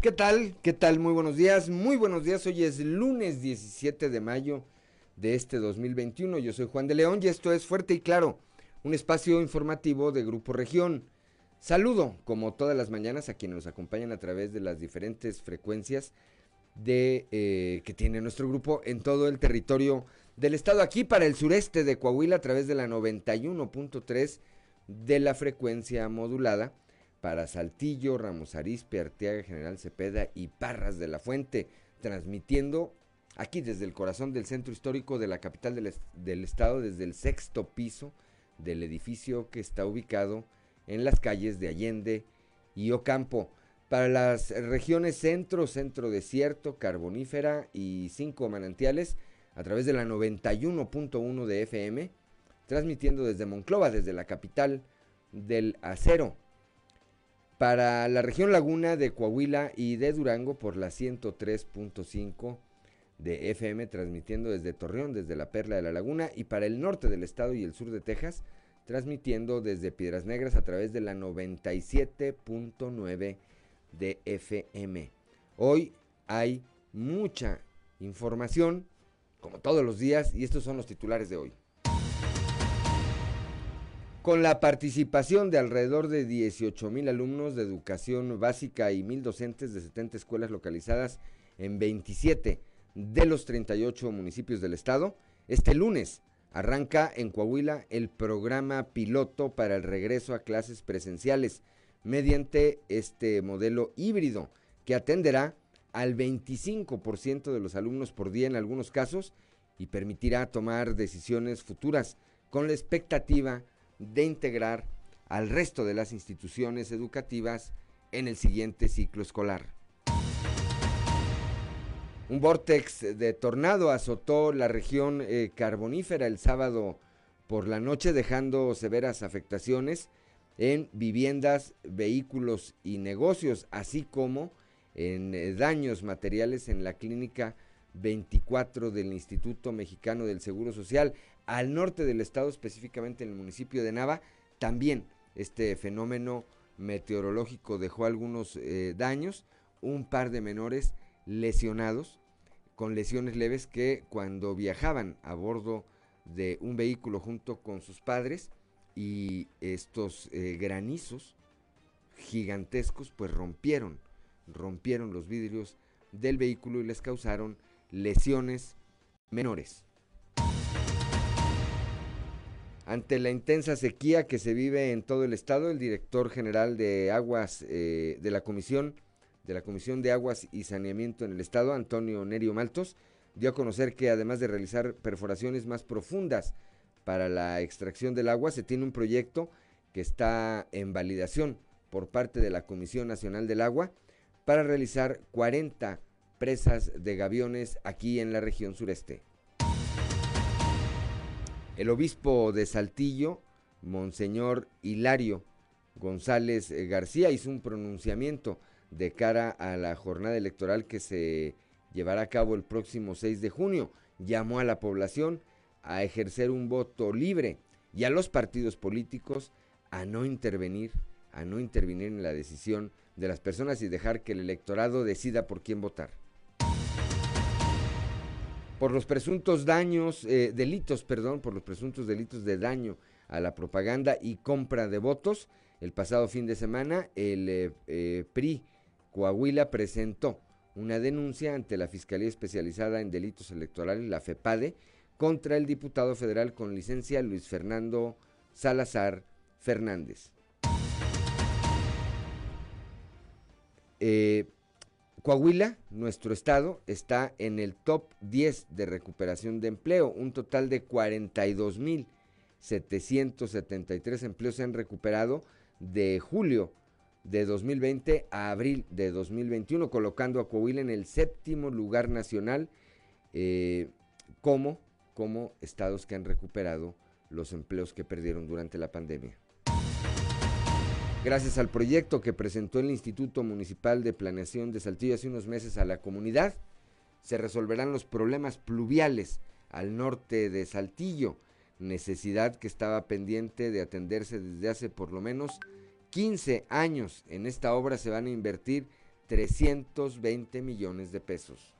¿Qué tal? ¿Qué tal? Muy buenos días. Muy buenos días. Hoy es lunes 17 de mayo de este 2021. Yo soy Juan de León y esto es Fuerte y Claro, un espacio informativo de Grupo Región. Saludo, como todas las mañanas, a quienes nos acompañan a través de las diferentes frecuencias de, eh, que tiene nuestro grupo en todo el territorio del estado. Aquí para el sureste de Coahuila a través de la 91.3 de la frecuencia modulada para Saltillo, Ramos Arizpe, Arteaga, General Cepeda y Parras de la Fuente, transmitiendo aquí desde el corazón del centro histórico de la capital del, del, estado, desde el sexto piso del edificio que está ubicado en las calles de Allende y Ocampo. Para las regiones centro, centro desierto, carbonífera y cinco manantiales, a través de la 91.1 de FM, transmitiendo desde Monclova, desde la capital del acero. Para la región Laguna de Coahuila y de Durango por la 103.5 de FM, transmitiendo desde Torreón, desde la Perla de la Laguna, y para el norte del estado y el sur de Texas, transmitiendo desde Piedras Negras a través de la 97.9 de FM. Hoy hay mucha información, como todos los días, y estos son los titulares de hoy con la participación de alrededor de 18 mil alumnos de educación básica y mil docentes de 70 escuelas localizadas en 27 de los 38 municipios del estado, este lunes arranca en Coahuila el programa piloto para el regreso a clases presenciales mediante este modelo híbrido que atenderá al 25% de los alumnos por día en algunos casos y permitirá tomar decisiones futuras con la expectativa de integrar al resto de las instituciones educativas en el siguiente ciclo escolar. Un vortex de tornado azotó la región eh, carbonífera el sábado por la noche dejando severas afectaciones en viviendas, vehículos y negocios, así como en eh, daños materiales en la clínica 24 del Instituto Mexicano del Seguro Social al norte del estado, específicamente en el municipio de Nava, también este fenómeno meteorológico dejó algunos eh, daños, un par de menores lesionados, con lesiones leves que cuando viajaban a bordo de un vehículo junto con sus padres y estos eh, granizos gigantescos pues rompieron, rompieron los vidrios del vehículo y les causaron lesiones menores. Ante la intensa sequía que se vive en todo el estado, el director general de aguas eh, de la comisión de la Comisión de Aguas y Saneamiento en el estado, Antonio Nerio Maltos, dio a conocer que además de realizar perforaciones más profundas para la extracción del agua, se tiene un proyecto que está en validación por parte de la Comisión Nacional del Agua para realizar 40 presas de gaviones aquí en la región sureste. El obispo de Saltillo, Monseñor Hilario González eh, García, hizo un pronunciamiento de cara a la jornada electoral que se llevará a cabo el próximo 6 de junio. Llamó a la población a ejercer un voto libre y a los partidos políticos a no intervenir, a no intervenir en la decisión de las personas y dejar que el electorado decida por quién votar por los presuntos daños, eh, delitos, perdón, por los presuntos delitos de daño a la propaganda y compra de votos. El pasado fin de semana, el eh, eh, PRI Coahuila presentó una denuncia ante la Fiscalía Especializada en Delitos Electorales, la FEPADE, contra el diputado federal con licencia Luis Fernando Salazar Fernández. Coahuila, nuestro estado, está en el top 10 de recuperación de empleo. Un total de 42.773 empleos se han recuperado de julio de 2020 a abril de 2021, colocando a Coahuila en el séptimo lugar nacional eh, como, como estados que han recuperado los empleos que perdieron durante la pandemia. Gracias al proyecto que presentó el Instituto Municipal de Planeación de Saltillo hace unos meses a la comunidad, se resolverán los problemas pluviales al norte de Saltillo, necesidad que estaba pendiente de atenderse desde hace por lo menos 15 años. En esta obra se van a invertir 320 millones de pesos.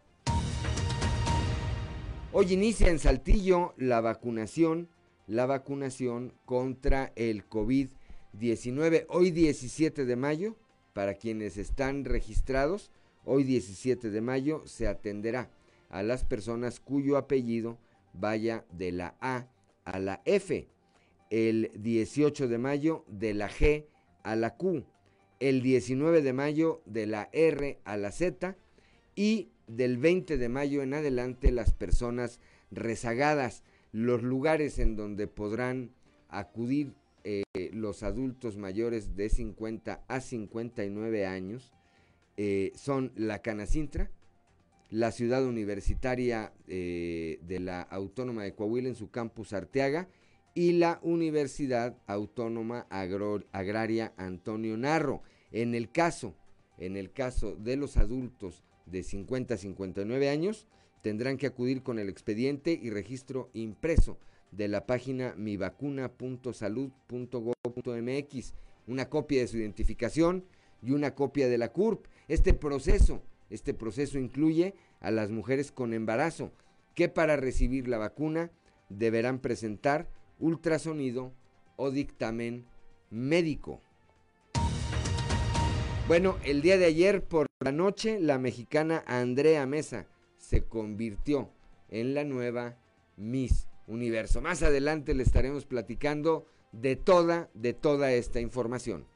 Hoy inicia en Saltillo la vacunación, la vacunación contra el COVID-19. Hoy 17 de mayo, para quienes están registrados, hoy 17 de mayo se atenderá a las personas cuyo apellido vaya de la A a la F. El 18 de mayo de la G a la Q. El 19 de mayo de la R a la Z. Y del 20 de mayo en adelante las personas rezagadas, los lugares en donde podrán acudir eh, los adultos mayores de 50 a 59 años eh, son la Canacintra, la ciudad universitaria eh, de la Autónoma de Coahuila en su campus Arteaga y la Universidad Autónoma Agraria Antonio Narro. En el caso, en el caso de los adultos de 50 a 59 años tendrán que acudir con el expediente y registro impreso de la página mivacuna.salud.gov.mx, una copia de su identificación y una copia de la CURP. Este proceso, este proceso incluye a las mujeres con embarazo que para recibir la vacuna deberán presentar ultrasonido o dictamen médico. Bueno, el día de ayer por la noche, la mexicana Andrea Mesa se convirtió en la nueva Miss Universo. Más adelante le estaremos platicando de toda, de toda esta información.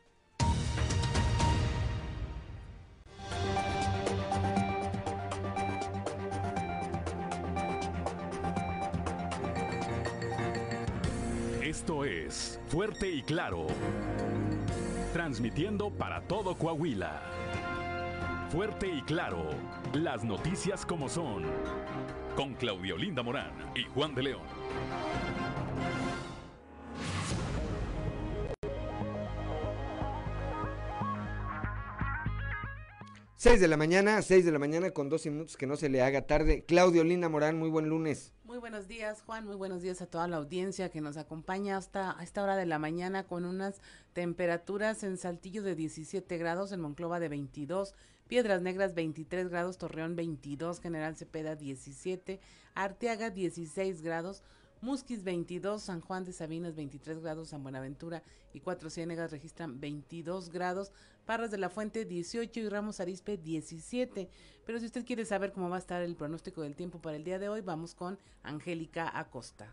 Esto es Fuerte y Claro transmitiendo para todo Coahuila. Fuerte y claro, las noticias como son, con Claudio Linda Morán y Juan de León. 6 de la mañana, 6 de la mañana con 12 minutos que no se le haga tarde. Claudio Linda Morán, muy buen lunes. Muy buenos días, Juan. Muy buenos días a toda la audiencia que nos acompaña hasta a esta hora de la mañana con unas temperaturas en Saltillo de 17 grados, en Monclova de 22, Piedras Negras 23 grados, Torreón 22, General Cepeda 17, Arteaga 16 grados, Musquis 22, San Juan de Sabinas 23 grados, San Buenaventura y Cuatro Ciénegas registran 22 grados, Parras de la Fuente 18 y Ramos Arispe 17. Pero si usted quiere saber cómo va a estar el pronóstico del tiempo para el día de hoy, vamos con Angélica Acosta.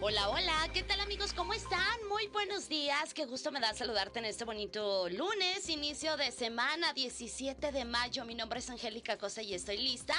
Hola, hola, ¿qué tal amigos? ¿Cómo están? Muy buenos días, qué gusto me da saludarte en este bonito lunes, inicio de semana 17 de mayo. Mi nombre es Angélica Cosa y estoy lista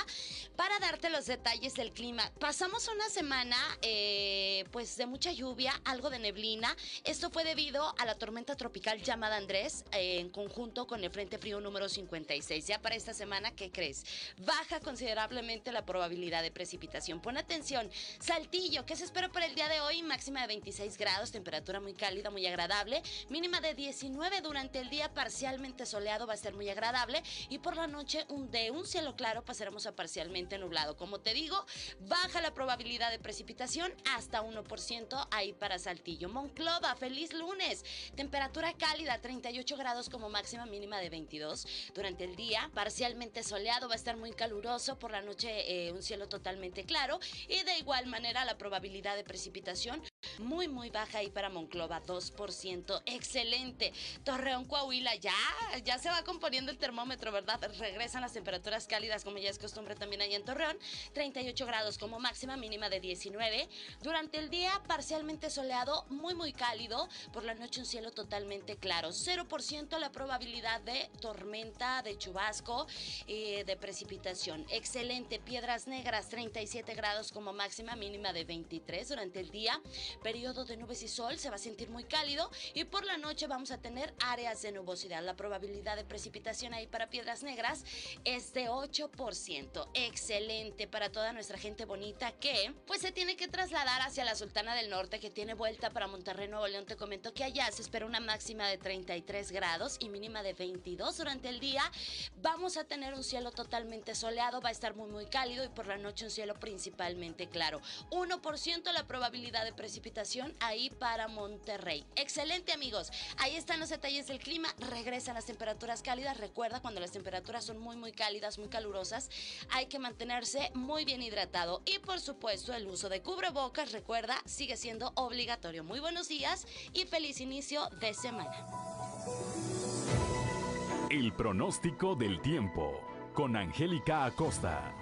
para darte los detalles del clima. Pasamos una semana eh, pues de mucha lluvia, algo de neblina. Esto fue debido a la tormenta tropical llamada Andrés eh, en conjunto con el Frente Frío número 56. Ya para esta semana, ¿qué crees? Baja considerablemente la probabilidad de precipitación. Pon atención, Saltillo, ¿qué se espera para el día de hoy, máxima de 26 grados, temperatura muy cálida, muy agradable, mínima de 19 durante el día, parcialmente soleado, va a ser muy agradable y por la noche un, de un cielo claro pasaremos a parcialmente nublado. Como te digo, baja la probabilidad de precipitación hasta 1% ahí para Saltillo. Monclova, feliz lunes, temperatura cálida, 38 grados como máxima, mínima de 22 durante el día, parcialmente soleado, va a estar muy caluroso, por la noche eh, un cielo totalmente claro y de igual manera la probabilidad de precipitación muy, muy baja ahí para Monclova, 2%. Excelente. Torreón, Coahuila, ya, ya se va componiendo el termómetro, ¿verdad? Regresan las temperaturas cálidas, como ya es costumbre también ahí en Torreón. 38 grados como máxima, mínima de 19. Durante el día, parcialmente soleado, muy, muy cálido. Por la noche, un cielo totalmente claro. 0% la probabilidad de tormenta, de chubasco, eh, de precipitación. Excelente. Piedras Negras, 37 grados como máxima, mínima de 23. Durante el día periodo de nubes y sol, se va a sentir muy cálido y por la noche vamos a tener áreas de nubosidad. La probabilidad de precipitación ahí para Piedras Negras es de 8%. Excelente para toda nuestra gente bonita que pues se tiene que trasladar hacia la Sultana del Norte que tiene vuelta para Monterrey, Nuevo León. Te comento que allá se espera una máxima de 33 grados y mínima de 22 durante el día. Vamos a tener un cielo totalmente soleado, va a estar muy muy cálido y por la noche un cielo principalmente claro. 1% la probabilidad de precipitación ahí para Monterrey. Excelente amigos, ahí están los detalles del clima, regresan las temperaturas cálidas, recuerda cuando las temperaturas son muy muy cálidas, muy calurosas, hay que mantenerse muy bien hidratado y por supuesto el uso de cubrebocas, recuerda, sigue siendo obligatorio. Muy buenos días y feliz inicio de semana. El pronóstico del tiempo con Angélica Acosta.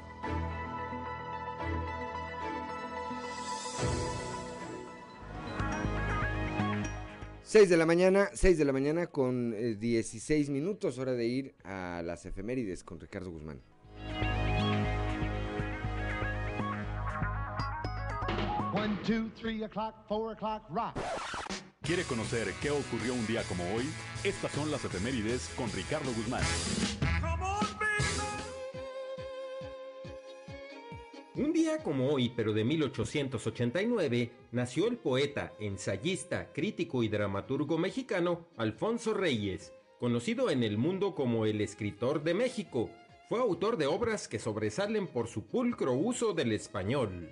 6 de la mañana, 6 de la mañana con 16 eh, minutos, hora de ir a las efemérides con Ricardo Guzmán. One, two, three o'clock, four o'clock, rock. ¿Quiere conocer qué ocurrió un día como hoy? Estas son las efemérides con Ricardo Guzmán. Un día como hoy, pero de 1889, nació el poeta, ensayista, crítico y dramaturgo mexicano Alfonso Reyes, conocido en el mundo como el escritor de México. Fue autor de obras que sobresalen por su pulcro uso del español.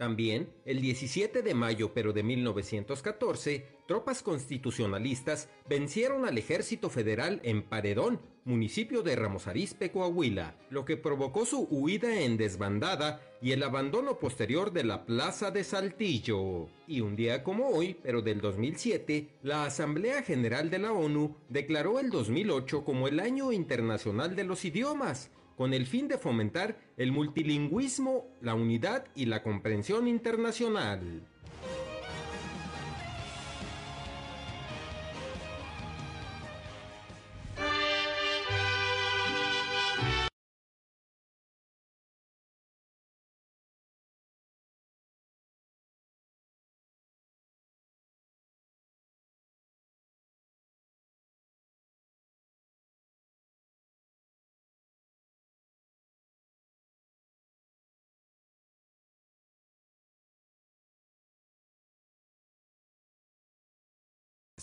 También, el 17 de mayo pero de 1914, tropas constitucionalistas vencieron al ejército federal en Paredón, municipio de Ramos Arizpe, Coahuila, lo que provocó su huida en desbandada y el abandono posterior de la Plaza de Saltillo. Y un día como hoy, pero del 2007, la Asamblea General de la ONU declaró el 2008 como el Año Internacional de los Idiomas, con el fin de fomentar el multilingüismo, la unidad y la comprensión internacional.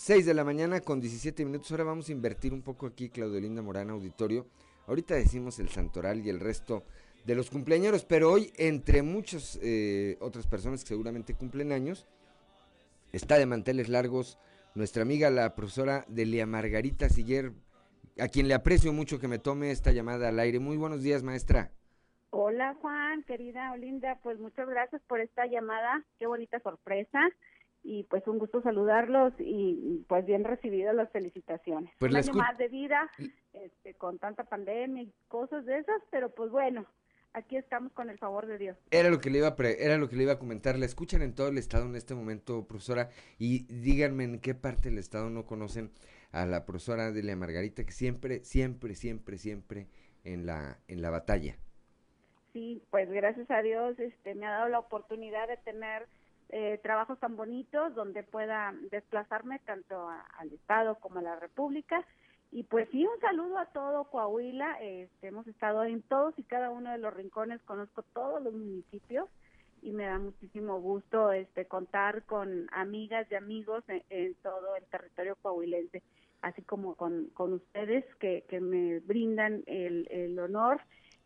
Seis de la mañana con 17 minutos. Ahora vamos a invertir un poco aquí, Claudio Linda Morán, auditorio. Ahorita decimos el santoral y el resto de los cumpleaños, pero hoy, entre muchas eh, otras personas que seguramente cumplen años, está de manteles largos nuestra amiga, la profesora Delia Margarita Siller, a quien le aprecio mucho que me tome esta llamada al aire. Muy buenos días, maestra. Hola, Juan, querida Olinda, pues muchas gracias por esta llamada. Qué bonita sorpresa y pues un gusto saludarlos y pues bien recibidas las felicitaciones. Pues un año más de vida, este, con tanta pandemia y cosas de esas, pero pues bueno, aquí estamos con el favor de Dios. Era lo que le iba a era lo que le iba a comentar. La escuchan en todo el estado en este momento, profesora, y díganme en qué parte del estado no conocen a la profesora Delia Margarita que siempre, siempre, siempre, siempre en la en la batalla. Sí, pues gracias a Dios, este, me ha dado la oportunidad de tener eh, trabajos tan bonitos donde pueda desplazarme tanto al Estado como a la República. Y pues sí, un saludo a todo Coahuila. Este, hemos estado en todos y cada uno de los rincones, conozco todos los municipios y me da muchísimo gusto este contar con amigas y amigos en, todo el territorio coahuilense, así como con, con ustedes que, que me brindan el, el honor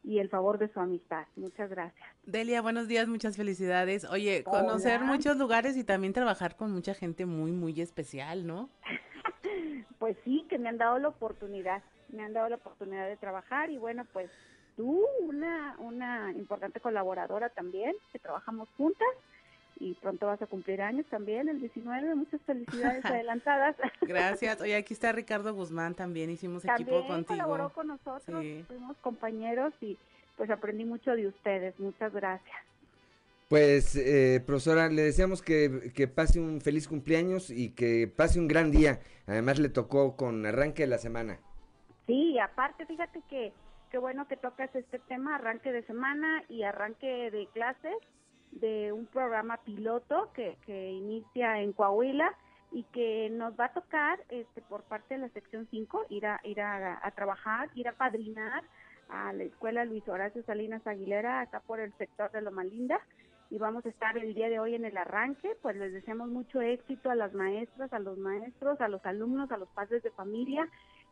y el favor de su amistad. Muchas gracias. Delia, buenos días, muchas felicidades. Oye, conocer muchos lugares y también trabajar con mucha gente muy, muy especial, ¿no? pues sí, que me han dado la oportunidad, me han dado la oportunidad de trabajar y bueno, pues tú, una, una importante colaboradora también, que trabajamos juntas y pronto vas a cumplir años también, el 19, muchas felicidades adelantadas. Gracias. Oye, aquí está Ricardo Guzmán también, hicimos equipo contigo. colaboró con nosotros, fuimos compañeros y pues aprendí mucho de ustedes, muchas gracias. Pues, eh, profesora, le deseamos que, que, pase un feliz cumpleaños y que pase un gran día. Además, le tocó con arranque de la semana. Sí, aparte, fíjate que qué bueno que tocas este tema, arranque de semana y arranque de clases de un programa piloto que, que inicia en Coahuila y que nos va a tocar este, por parte de la sección 5 ir a ir a, trabajar, ir a padrinar a la escuela Luis Horacio Salinas Aguilera acá por el sector de Loma Linda. Y vamos a estar el día de hoy en el arranque, pues les deseamos mucho éxito a las maestras, a los maestros, a los alumnos, a los padres de familia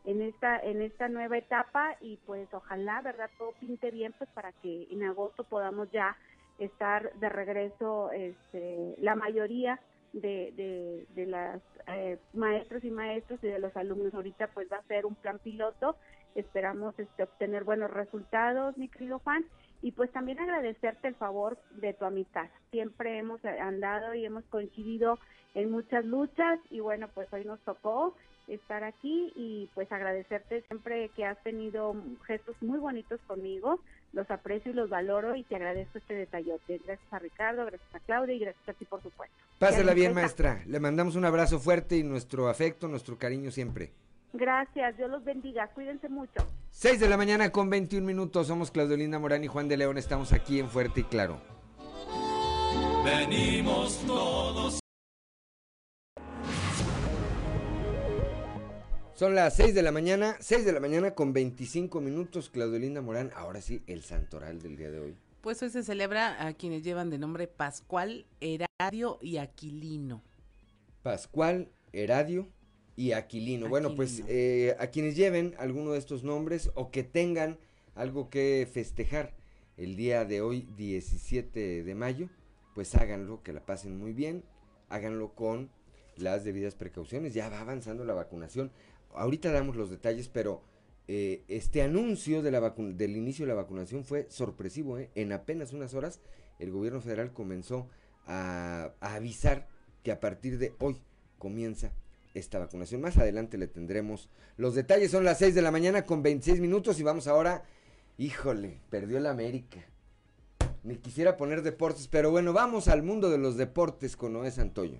en esta en esta nueva etapa. Y pues ojalá, ¿verdad? Todo pinte bien pues para que en agosto podamos ya estar de regreso este, la mayoría de, de, de las eh, maestros y maestros y de los alumnos. Ahorita pues va a ser un plan piloto, esperamos este, obtener buenos resultados, mi querido Juan, y pues también agradecerte el favor de tu amistad. Siempre hemos andado y hemos coincidido en muchas luchas y bueno, pues hoy nos tocó estar aquí y pues agradecerte siempre que has tenido gestos muy bonitos conmigo, los aprecio y los valoro y te agradezco este detallote. Gracias a Ricardo, gracias a Claudia y gracias a ti por supuesto. Pásala bien, maestra. Le mandamos un abrazo fuerte y nuestro afecto, nuestro cariño siempre. Gracias, Dios los bendiga, cuídense mucho. 6 de la mañana con 21 minutos, somos Claudio Linda Morán y Juan de León, estamos aquí en Fuerte y Claro. Venimos todos. Son las 6 de la mañana, 6 de la mañana con 25 minutos, Claudio Linda Morán, ahora sí, el santoral del día de hoy. Pues hoy se celebra a quienes llevan de nombre Pascual, Heradio y Aquilino. Pascual, Heradio y Aquilino. Bueno, pues eh, a quienes lleven alguno de estos nombres o que tengan algo que festejar el día de hoy, 17 de mayo, pues háganlo, que la pasen muy bien, háganlo con las debidas precauciones. Ya va avanzando la vacunación. Ahorita damos los detalles, pero eh, este anuncio del inicio de la vacunación fue sorpresivo. ¿eh? En apenas unas horas, el gobierno federal comenzó a, avisar que a partir de hoy comienza esta vacunación. Más adelante le tendremos los detalles. Son las 6 de la mañana con 26 minutos y vamos ahora. Híjole, perdió el América. Me quisiera poner deportes, pero bueno, vamos al mundo de los deportes con Noé Santoyo.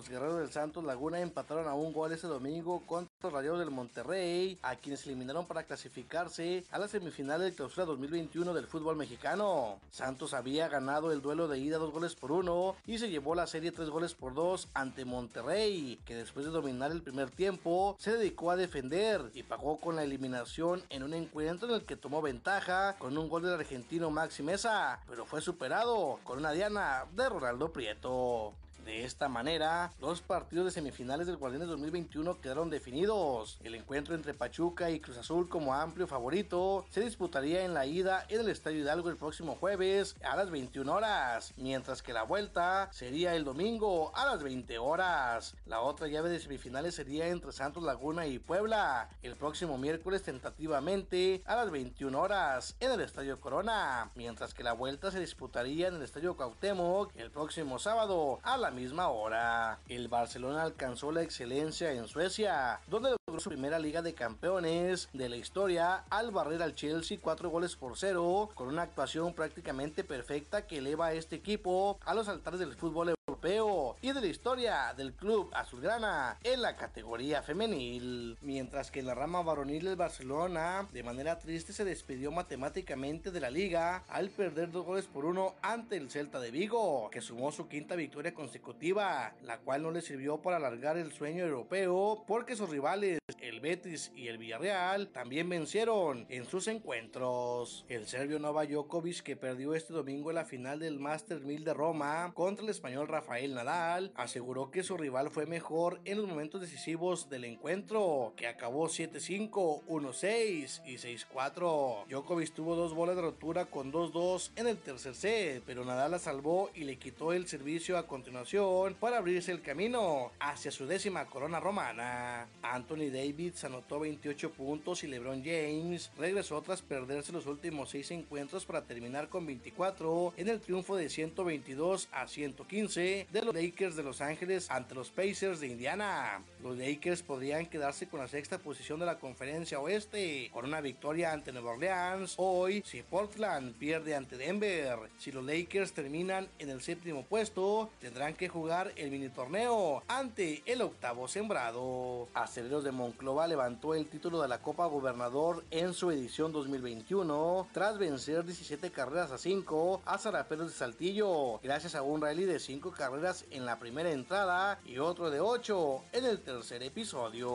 Los guerreros del Santos Laguna empataron a un gol ese domingo contra los Rayados del Monterrey, a quienes eliminaron para clasificarse a la semifinal de clausura 2021 del fútbol mexicano. Santos había ganado el duelo de ida dos goles por uno y se llevó la serie tres goles por dos ante Monterrey, que después de dominar el primer tiempo se dedicó a defender y pagó con la eliminación en un encuentro en el que tomó ventaja con un gol del argentino Maxi Mesa, pero fue superado con una diana de Ronaldo Prieto. De esta manera, los partidos de semifinales del Guardianes 2021 quedaron definidos. El encuentro entre Pachuca y Cruz Azul como amplio favorito se disputaría en la ida en el Estadio Hidalgo el próximo jueves a las 21 horas, mientras que la vuelta sería el domingo a las 20 horas. La otra llave de semifinales sería entre Santos Laguna y Puebla el próximo miércoles tentativamente a las 21 horas en el Estadio Corona, mientras que la vuelta se disputaría en el Estadio Cuauhtémoc el próximo sábado a misma hora. El Barcelona alcanzó la excelencia en Suecia, donde logró su primera Liga de Campeones de la historia al barrer al Chelsea cuatro goles por cero, con una actuación prácticamente perfecta que eleva a este equipo a los altares del fútbol europeo y de la historia del club azulgrana en la categoría femenil. Mientras que en la rama varonil del Barcelona, de manera triste, se despidió matemáticamente de la liga al perder dos goles por uno ante el Celta de Vigo, que sumó su quinta victoria consecutiva, la cual no le sirvió para alargar el sueño europeo porque sus rivales, el Betis y el Villarreal, también vencieron en sus encuentros. El serbio Nova Djokovic, que perdió este domingo en la final del Master 1000 de Roma contra el español Rafael Nadal, aseguró que su rival fue mejor en los momentos decisivos del encuentro, que acabó 7-5, 1-6 y 6-4. Djokovic tuvo dos bolas de rotura con 2-2 en el tercer set, pero Nadal la salvó y le quitó el servicio a continuación para abrirse el camino hacia su décima corona romana. Anthony Davis anotó 28 puntos y LeBron James regresó tras perderse los últimos 6 encuentros para terminar con 24 en el triunfo de 122 a 115 de los Lakers de Los Ángeles ante los Pacers de Indiana. Los Lakers podrían quedarse con la sexta posición de la conferencia oeste con una victoria ante Nueva Orleans hoy si Portland pierde ante Denver. Si los Lakers terminan en el séptimo puesto, tendrán que jugar el mini torneo ante el octavo sembrado. Aceleros de Monclova levantó el título de la Copa Gobernador en su edición 2021 tras vencer 17 carreras a 5 a Zaraperos de Saltillo, gracias a un rally de 5 carreras en la primera entrada y otro de 8 en el tercer episodio.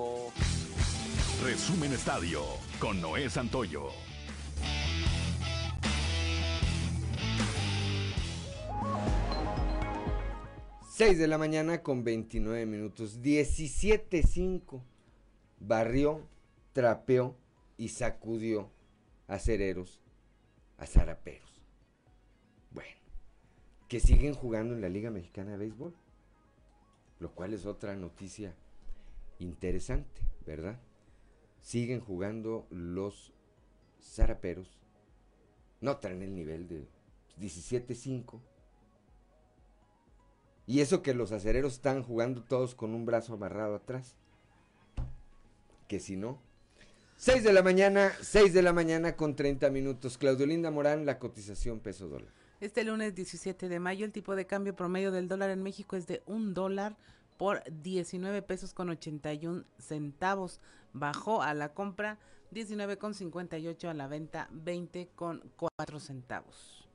Resumen Estadio con Noé Santoyo. 6 de la mañana con 29 minutos. 17.5. Barrió, trapeó y sacudió a cereros, a zaraperos. Que siguen jugando en la Liga Mexicana de Béisbol. Lo cual es otra noticia interesante, ¿verdad? Siguen jugando los zaraperos. No traen el nivel de 17.5 y eso que los acereros están jugando todos con un brazo amarrado atrás. Que si no. 6 de la mañana, 6 de la mañana con 30 minutos. Claudio Linda Morán, la cotización peso dólar. Este lunes 17 de mayo el tipo de cambio promedio del dólar en México es de un dólar por 19 pesos con 81 centavos. Bajó a la compra 19 con 58 a la venta 20 con 4 centavos.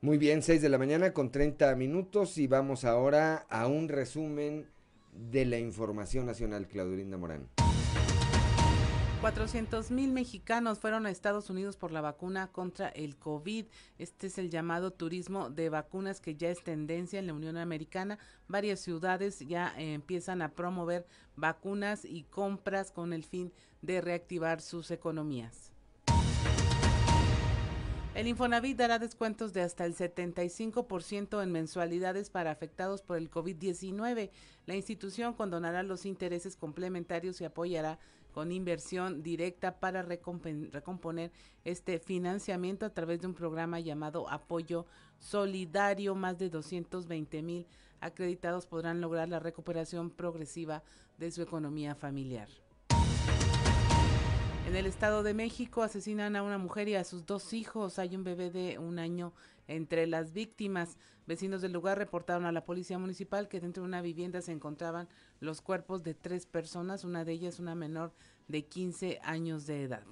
Muy bien, 6 de la mañana con 30 minutos y vamos ahora a un resumen de la información nacional, Claudelinda Morán. 400 mil mexicanos fueron a Estados Unidos por la vacuna contra el COVID. Este es el llamado turismo de vacunas que ya es tendencia en la Unión Americana. Varias ciudades ya empiezan a promover vacunas y compras con el fin de reactivar sus economías. El Infonavit dará descuentos de hasta el 75% en mensualidades para afectados por el COVID-19. La institución condonará los intereses complementarios y apoyará con inversión directa para recomponer este financiamiento a través de un programa llamado Apoyo Solidario. Más de 220 mil acreditados podrán lograr la recuperación progresiva de su economía familiar. En el Estado de México asesinan a una mujer y a sus dos hijos. Hay un bebé de un año entre las víctimas. Vecinos del lugar reportaron a la policía municipal que dentro de una vivienda se encontraban los cuerpos de tres personas, una de ellas una menor de 15 años de edad.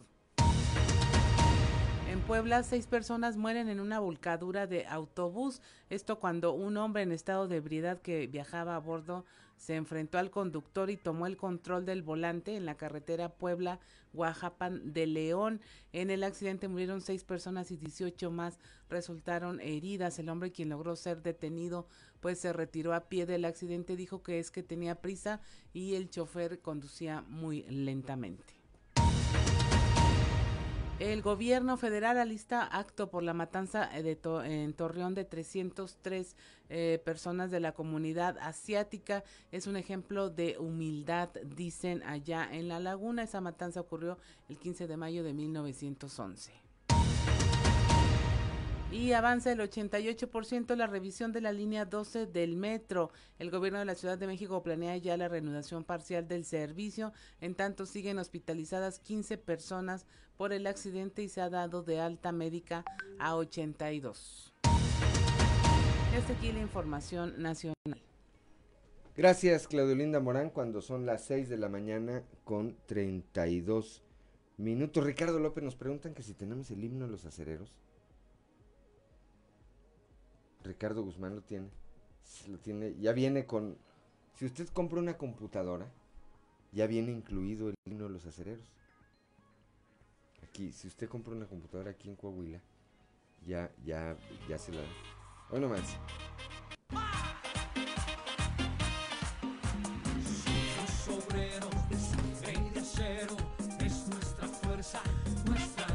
En Puebla, seis personas mueren en una volcadura de autobús. Esto cuando un hombre en estado de ebriedad que viajaba a bordo se enfrentó al conductor y tomó el control del volante en la carretera Puebla Oaxapan de León. En el accidente murieron seis personas y 18 más resultaron heridas. El hombre quien logró ser detenido pues se retiró a pie del accidente, dijo que es que tenía prisa y el chofer conducía muy lentamente. El gobierno federal alista acto por la matanza de en Torreón de 303 eh, personas de la comunidad asiática. Es un ejemplo de humildad, dicen allá en la laguna. Esa matanza ocurrió el 15 de mayo de 1911 y avanza el 88% la revisión de la línea 12 del metro. El gobierno de la Ciudad de México planea ya la reanudación parcial del servicio. En tanto, siguen hospitalizadas 15 personas por el accidente y se ha dado de alta médica a 82. Hasta aquí la información nacional. Gracias, Claudio Morán, cuando son las 6 de la mañana con 32 minutos. Ricardo López nos preguntan que si tenemos el himno de los acereros. Ricardo Guzmán lo tiene. Lo tiene, ya viene con. Si usted compra una computadora, ya viene incluido el himno de los acereros. Aquí, si usted compra una computadora aquí en Coahuila, ya, ya, ya se la. Hoy más.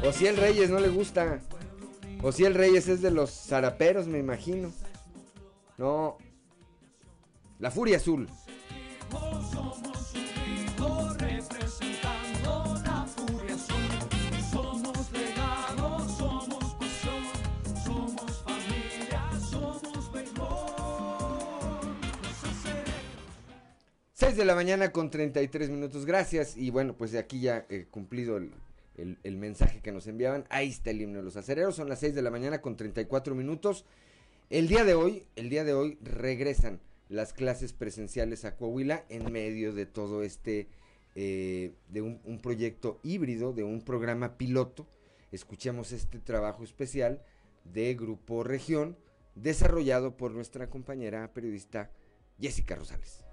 O si el Reyes no le gusta. O si el Reyes es de los zaraperos, me imagino. No. La Furia Azul. 6 de la mañana con 33 minutos, gracias. Y bueno, pues de aquí ya he cumplido el, el, mensaje que nos enviaban. Ahí está el himno de los acereros, son las 6 de la mañana con 34 minutos. El día de hoy, el día de hoy regresan las clases presenciales a Coahuila en medio de todo este, eh, de un, un, proyecto híbrido, de un programa piloto. Escuchemos este trabajo especial de Grupo Región, desarrollado por nuestra compañera periodista Jessica Rosales.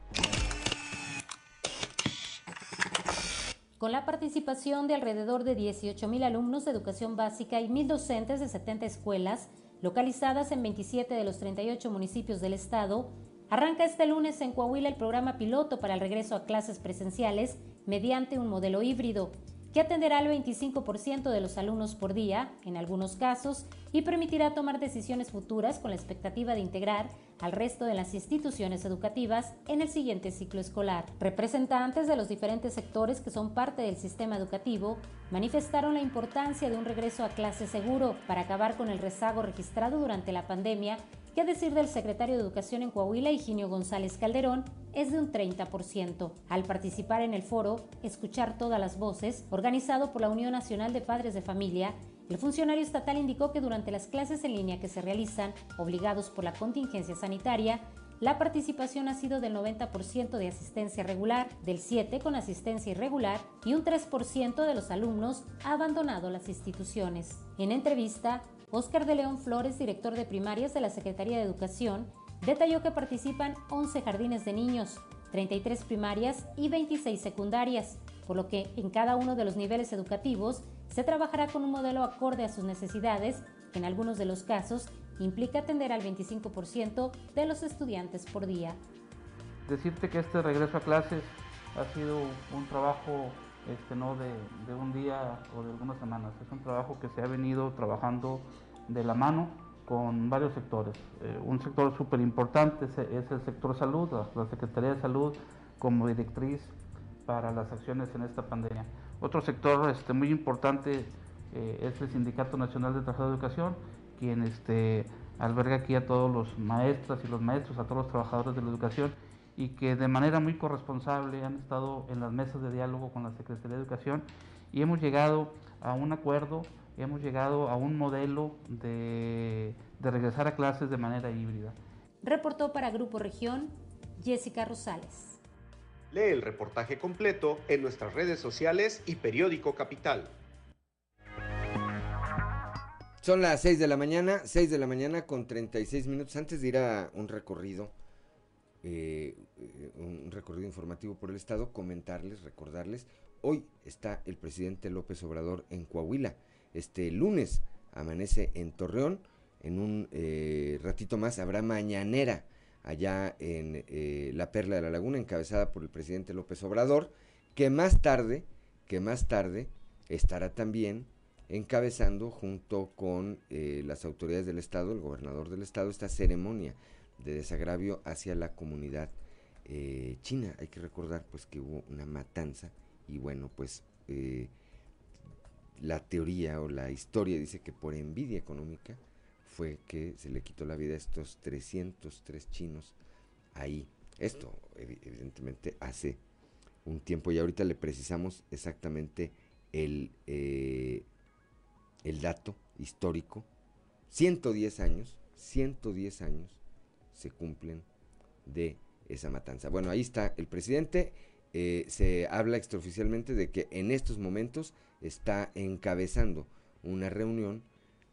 Con la participación de alrededor de 18 mil alumnos de educación básica y mil docentes de 70 escuelas, localizadas en 27 de los 38 municipios del estado, arranca este lunes en Coahuila el programa piloto para el regreso a clases presenciales mediante un modelo híbrido que atenderá al 25% de los alumnos por día, en algunos casos, y permitirá tomar decisiones futuras con la expectativa de integrar al resto de las instituciones educativas en el siguiente ciclo escolar. Representantes de los diferentes sectores que son parte del sistema educativo manifestaron la importancia de un regreso a clase seguro para acabar con el rezago registrado durante la pandemia que decir del secretario de Educación en Coahuila, Higinio González Calderón, es de un 30%. Al participar en el foro Escuchar todas las voces, organizado por la Unión Nacional de Padres de Familia, el funcionario estatal indicó que durante las clases en línea que se realizan, obligados por la contingencia sanitaria, la participación ha sido del 90% de asistencia regular, del 7% con asistencia irregular y un 3% de los alumnos ha abandonado las instituciones. En entrevista, Óscar de León Flores, director de primarias de la Secretaría de Educación, detalló que participan 11 jardines de niños, 33 primarias y 26 secundarias, por lo que en cada uno de los niveles educativos se trabajará con un modelo acorde a sus necesidades, que en algunos de los casos implica atender al 25% de los estudiantes por día. Decirte que este regreso a clases ha sido un trabajo este, no de, un día o de algunas semanas. Es un trabajo que se ha venido trabajando de la mano con varios sectores. Eh, un sector súper importante es, el sector salud, la, Secretaría de Salud como directriz para las acciones en esta pandemia. Otro sector este, muy importante eh, es el Sindicato Nacional de Trabajo de Educación, quien este, alberga aquí a todos los maestras y los maestros, a todos los trabajadores de la educación y que de manera muy corresponsable han estado en las mesas de diálogo con la Secretaría de Educación y hemos llegado a un acuerdo, hemos llegado a un modelo de, de regresar a clases de manera híbrida. Reportó para Grupo Región Jessica Rosales. Lee el reportaje completo en nuestras redes sociales y periódico Capital. Son las 6 de la mañana, 6 de la mañana con 36 minutos antes de ir a un recorrido eh, un recorrido informativo por el estado, comentarles, recordarles, hoy está el presidente López Obrador en Coahuila, este lunes amanece en Torreón, en un eh, ratito más habrá mañanera allá en eh, la Perla de la Laguna, encabezada por el presidente López Obrador, que más tarde, que más tarde estará también encabezando junto con las autoridades del estado, el gobernador del estado, esta ceremonia de desagravio hacia la comunidad eh, china. Hay que recordar pues que hubo una matanza y bueno pues eh, la teoría o la historia dice que por envidia económica fue que se le quitó la vida a estos 303 chinos ahí. Esto evidentemente hace un tiempo y ahorita le precisamos exactamente el, eh, el dato histórico. 110 años, 110 años se cumplen de esa matanza. Bueno, ahí está el presidente. Eh, se habla extraoficialmente de que en estos momentos está encabezando una reunión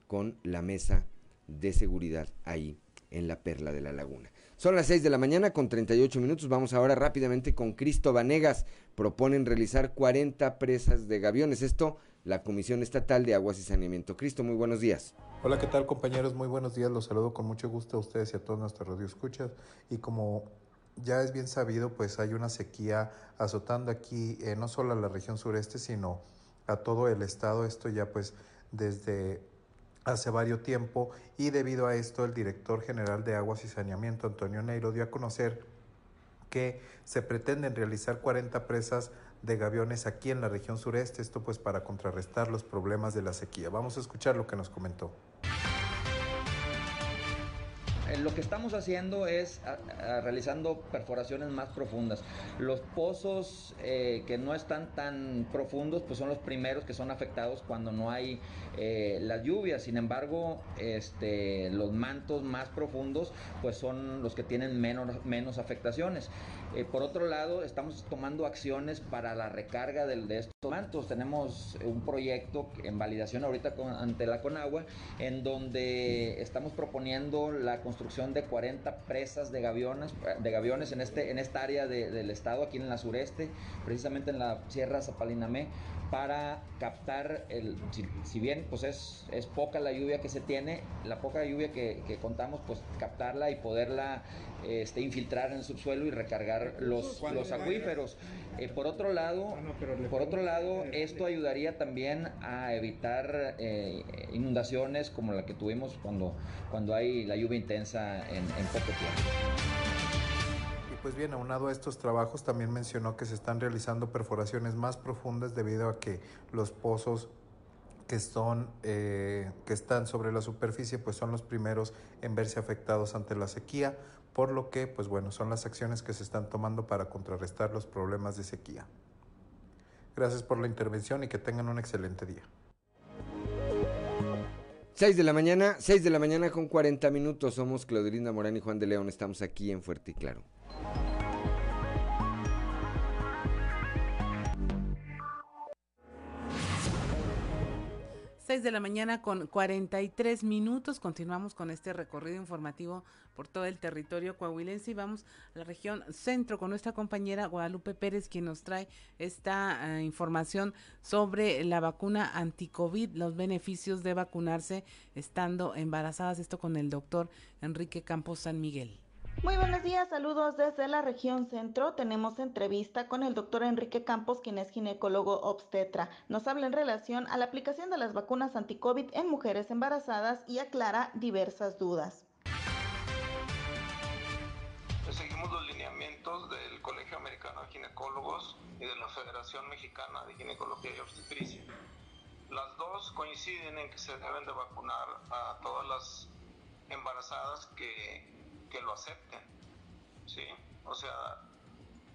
con la mesa de seguridad ahí en la Perla de la Laguna. Son las 6 de la mañana con 38 minutos. Vamos ahora rápidamente con Cristo Vanegas. Proponen realizar 40 presas de gaviones. Esto la Comisión Estatal de Aguas y Saneamiento. Cristo, muy buenos días. Hola, ¿qué tal compañeros? Muy buenos días. Los saludo con mucho gusto a ustedes y a todos nuestros radioescuchas. Y como ya es bien sabido, pues hay una sequía azotando aquí eh, no solo a la región sureste, sino a todo el estado. Esto ya pues desde hace varios tiempo y debido a esto el director general de Aguas y Saneamiento, Antonio Neiro, dio a conocer que se pretenden realizar 40 presas de gaviones aquí en la región sureste, esto pues para contrarrestar los problemas de la sequía. Vamos a escuchar lo que nos comentó. Eh, lo que estamos haciendo es realizando perforaciones más profundas. Los pozos eh, que no están tan profundos, pues son los primeros que son afectados cuando no hay eh, las lluvias. Sin embargo, este, los mantos más profundos, pues son los que tienen menos, menos afectaciones. Por otro lado, estamos tomando acciones para la recarga de, de estos mantos. Tenemos un proyecto en validación ahorita ante la Conagua, en donde estamos proponiendo la construcción de 40 presas de gaviones, de gaviones en, este, en esta área del estado, aquí en la sureste, precisamente en la Sierra Zapalinamé, para captar, el, si, bien pues es, es, poca la lluvia que se tiene, la poca lluvia que, que contamos, pues captarla y poderla este, infiltrar en el subsuelo y recargar los, los acuíferos. Eh, por otro lado, ah, por otro lado, esto ayudaría también a evitar eh, inundaciones como la que tuvimos cuando, cuando hay la lluvia intensa en, en poco tiempo. Pues bien, aunado a estos trabajos, también mencionó que se están realizando perforaciones más profundas debido a que los pozos que son eh, que están sobre la superficie pues son los primeros en verse afectados ante la sequía por lo que, pues bueno, son las acciones que se están tomando para contrarrestar los problemas de sequía. Gracias por la intervención y que tengan un excelente día. 6 de la mañana, 6 de la mañana con 40 minutos. Somos Claudelinda Morán y Juan de León. Estamos aquí en Fuerte y Claro. 6 de la mañana con 43 minutos. Continuamos con este recorrido informativo por todo el territorio coahuilense y vamos a la región centro con nuestra compañera Guadalupe Pérez, quien nos trae esta eh, información sobre la vacuna anti-COVID, los beneficios de vacunarse estando embarazadas. Esto con el doctor Enrique Campos San Miguel. Muy buenos días, saludos desde la región centro. Tenemos entrevista con el doctor Enrique Campos, quien es ginecólogo obstetra. Nos habla en relación a la aplicación de las vacunas anti-COVID en mujeres embarazadas y aclara diversas dudas. Pues seguimos los lineamientos del Colegio Americano de Ginecólogos y de la Federación Mexicana de Ginecología y Obstetricia. Las dos coinciden en que se deben de vacunar a todas las embarazadas que que lo acepten. ¿sí? O sea,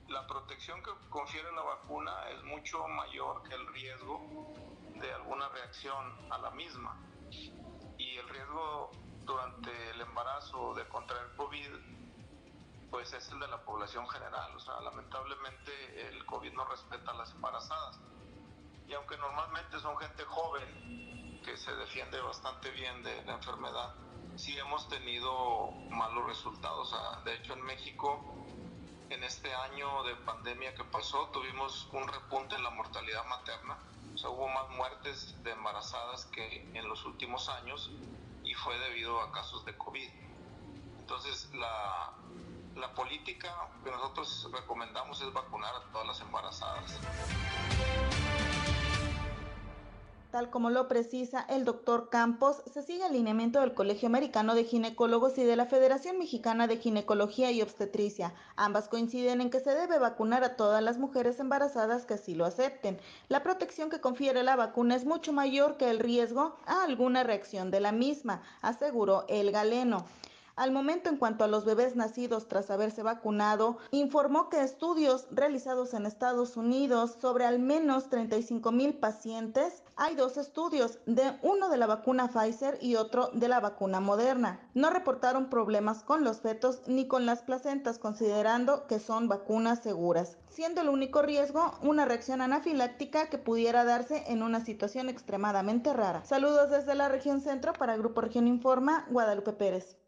la protección que confiere la vacuna es mucho mayor que el riesgo de alguna reacción a la misma. Y el riesgo durante el embarazo de contraer COVID, pues es el de la población general. O sea, lamentablemente el COVID no respeta a las embarazadas. Y aunque normalmente son gente joven que se defiende bastante bien de la enfermedad, sí hemos tenido malos resultados. De hecho, en México, en este año de pandemia que pasó, tuvimos un repunte en la mortalidad materna. O sea, hubo más muertes de embarazadas que en los últimos años y fue debido a casos de COVID. Entonces, la, la política que nosotros recomendamos es vacunar a todas las embarazadas. Tal como lo precisa el doctor Campos, se sigue el lineamiento del Colegio Americano de Ginecólogos y de la Federación Mexicana de Ginecología y Obstetricia. Ambas coinciden en que se debe vacunar a todas las mujeres embarazadas que así lo acepten. La protección que confiere la vacuna es mucho mayor que el riesgo a alguna reacción de la misma, aseguró el galeno. Al momento, en cuanto a los bebés nacidos tras haberse vacunado, informó que estudios realizados en Estados Unidos sobre al menos 35 mil pacientes, hay dos estudios, de uno de la vacuna Pfizer y otro de la vacuna Moderna. No reportaron problemas con los fetos ni con las placentas, considerando que son vacunas seguras, siendo el único riesgo una reacción anafiláctica que pudiera darse en una situación extremadamente rara. Saludos desde la región centro para Grupo Región Informa, Guadalupe Pérez.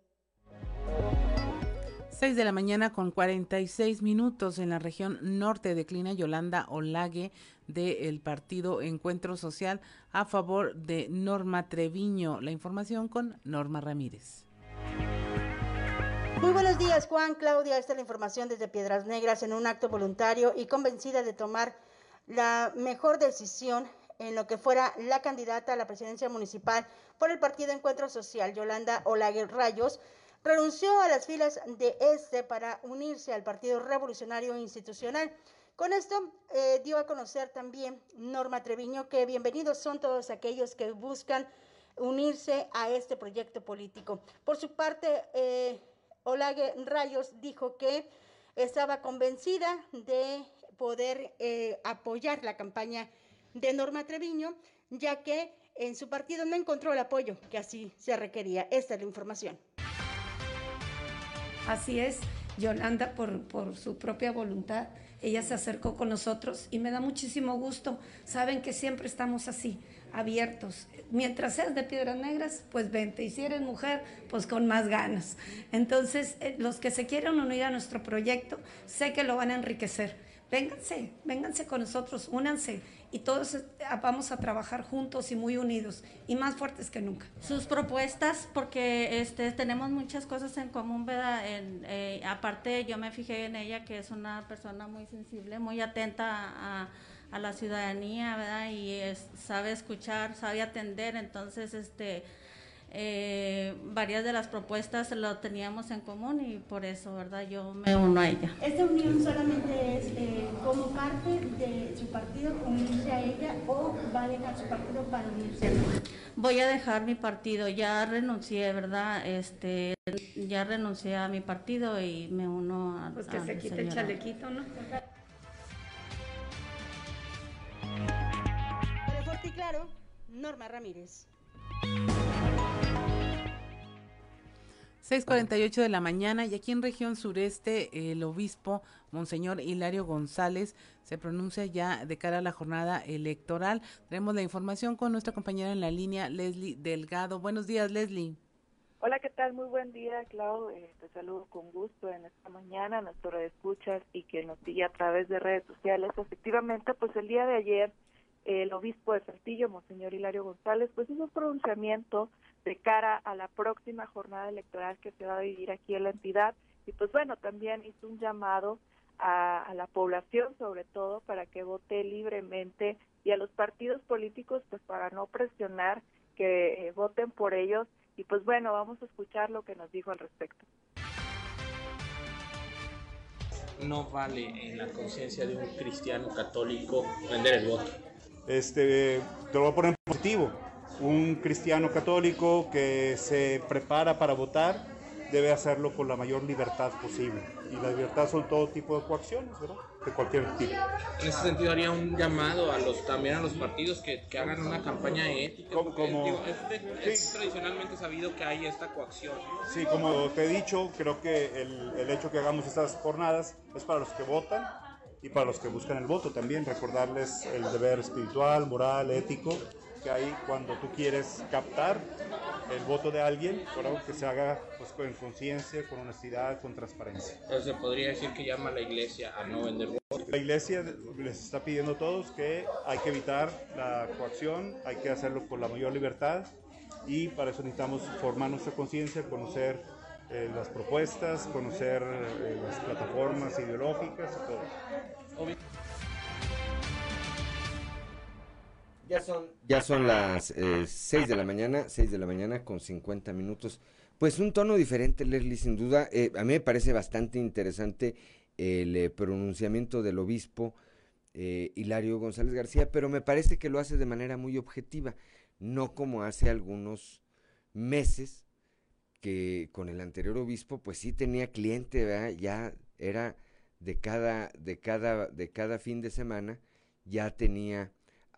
6 de la mañana con 46 minutos en la región norte declina Yolanda Olague del partido Encuentro Social a favor de Norma Treviño. La información con Norma Ramírez. Muy buenos días, Juan, Claudia. Esta es la información desde Piedras Negras en un acto voluntario y convencida de tomar la mejor decisión en lo que fuera la candidata a la presidencia municipal por el partido Encuentro Social, Yolanda Olague Rayos renunció a las filas de este para unirse al Partido Revolucionario Institucional. Con esto eh, dio a conocer también Norma Treviño que bienvenidos son todos aquellos que buscan unirse a este proyecto político. Por su parte, eh, Olague Rayos dijo que estaba convencida de poder eh, apoyar la campaña de Norma Treviño, ya que en su partido no encontró el apoyo que así se requería. Esta es la información. Así es, Yolanda, por, por su propia voluntad, ella se acercó con nosotros y me da muchísimo gusto. Saben que siempre estamos así, abiertos. Mientras seas de Piedras Negras, pues vente. Y si eres mujer, pues con más ganas. Entonces, eh, los que se quieren unir a nuestro proyecto, sé que lo van a enriquecer. Vénganse, vénganse con nosotros, únanse y todos eh, vamos a trabajar juntos y muy unidos y más fuertes que nunca. Sus propuestas, porque este, tenemos muchas cosas en común, ¿verdad? Eh, aparte, yo me fijé en ella que es una persona muy sensible, muy atenta a, a la ciudadanía, ¿verdad? Y sabe escuchar, sabe atender, entonces, este eh, varias de las propuestas lo teníamos en común y por eso, ¿verdad? Yo me uno a ella. ¿Esta unión solamente es eh, como parte de su partido, unirse a ella o va a dejar su partido para unirse a ella? Voy a dejar mi partido, ya renuncié, ¿verdad? Este, ya renuncié a mi partido y me uno a... Pues que se quite el chalequito, ¿no? Para Fuerte y Claro, Norma Ramírez. 6:48 de la mañana y aquí en región sureste el obispo Monseñor Hilario González se pronuncia ya de cara a la jornada electoral. Tenemos la información con nuestra compañera en la línea, Leslie Delgado. Buenos días, Leslie. Hola, ¿qué tal? Muy buen día, Clau. Eh, te saludo con gusto en esta mañana, nuestro escuchas y que nos sigue a través de redes sociales. Efectivamente, pues el día de ayer el obispo de Saltillo, Monseñor Hilario González, pues hizo un pronunciamiento de cara a la próxima jornada electoral que se va a vivir aquí en la entidad y pues bueno, también hizo un llamado a, la población sobre todo para que vote libremente y a los partidos políticos pues para no presionar que eh, voten por ellos y pues bueno, vamos a escuchar lo que nos dijo al respecto. No vale en la conciencia de un cristiano católico vender el voto este, te lo voy a poner en positivo. Un cristiano católico que se prepara para votar debe hacerlo con la mayor libertad posible. Y la libertad son todo tipo de coacciones, ¿verdad? De cualquier tipo. En ese sentido haría un llamado a los también a los partidos que, que hagan una campaña ética. Como, es, tradicionalmente sabido que hay esta coacción. Sí, como te he dicho, creo que el, el hecho que hagamos estas jornadas es para los que votan y para los que buscan el voto también, recordarles el deber espiritual, moral, ético que hay cuando tú quieres captar el voto de alguien, pero que se haga pues, con conciencia, con honestidad, con transparencia. Entonces se podría decir que llama a la iglesia a no vender votos. La iglesia les está pidiendo a todos que hay que evitar la coacción, hay que hacerlo con la mayor libertad y para eso necesitamos formar nuestra conciencia, conocer eh, las propuestas, conocer eh, las plataformas ideológicas y todo. Ya son, ya son las eh, 6 de la mañana, 6 de la mañana con 50 minutos. Pues un tono diferente, Leslie, sin duda. Eh, a mí me parece bastante interesante el pronunciamiento del obispo Hilario González García, pero me parece que lo hace de manera muy objetiva, no como hace algunos meses que con el anterior obispo pues sí tenía cliente, ya era de cada, de cada, de cada fin de semana, ya tenía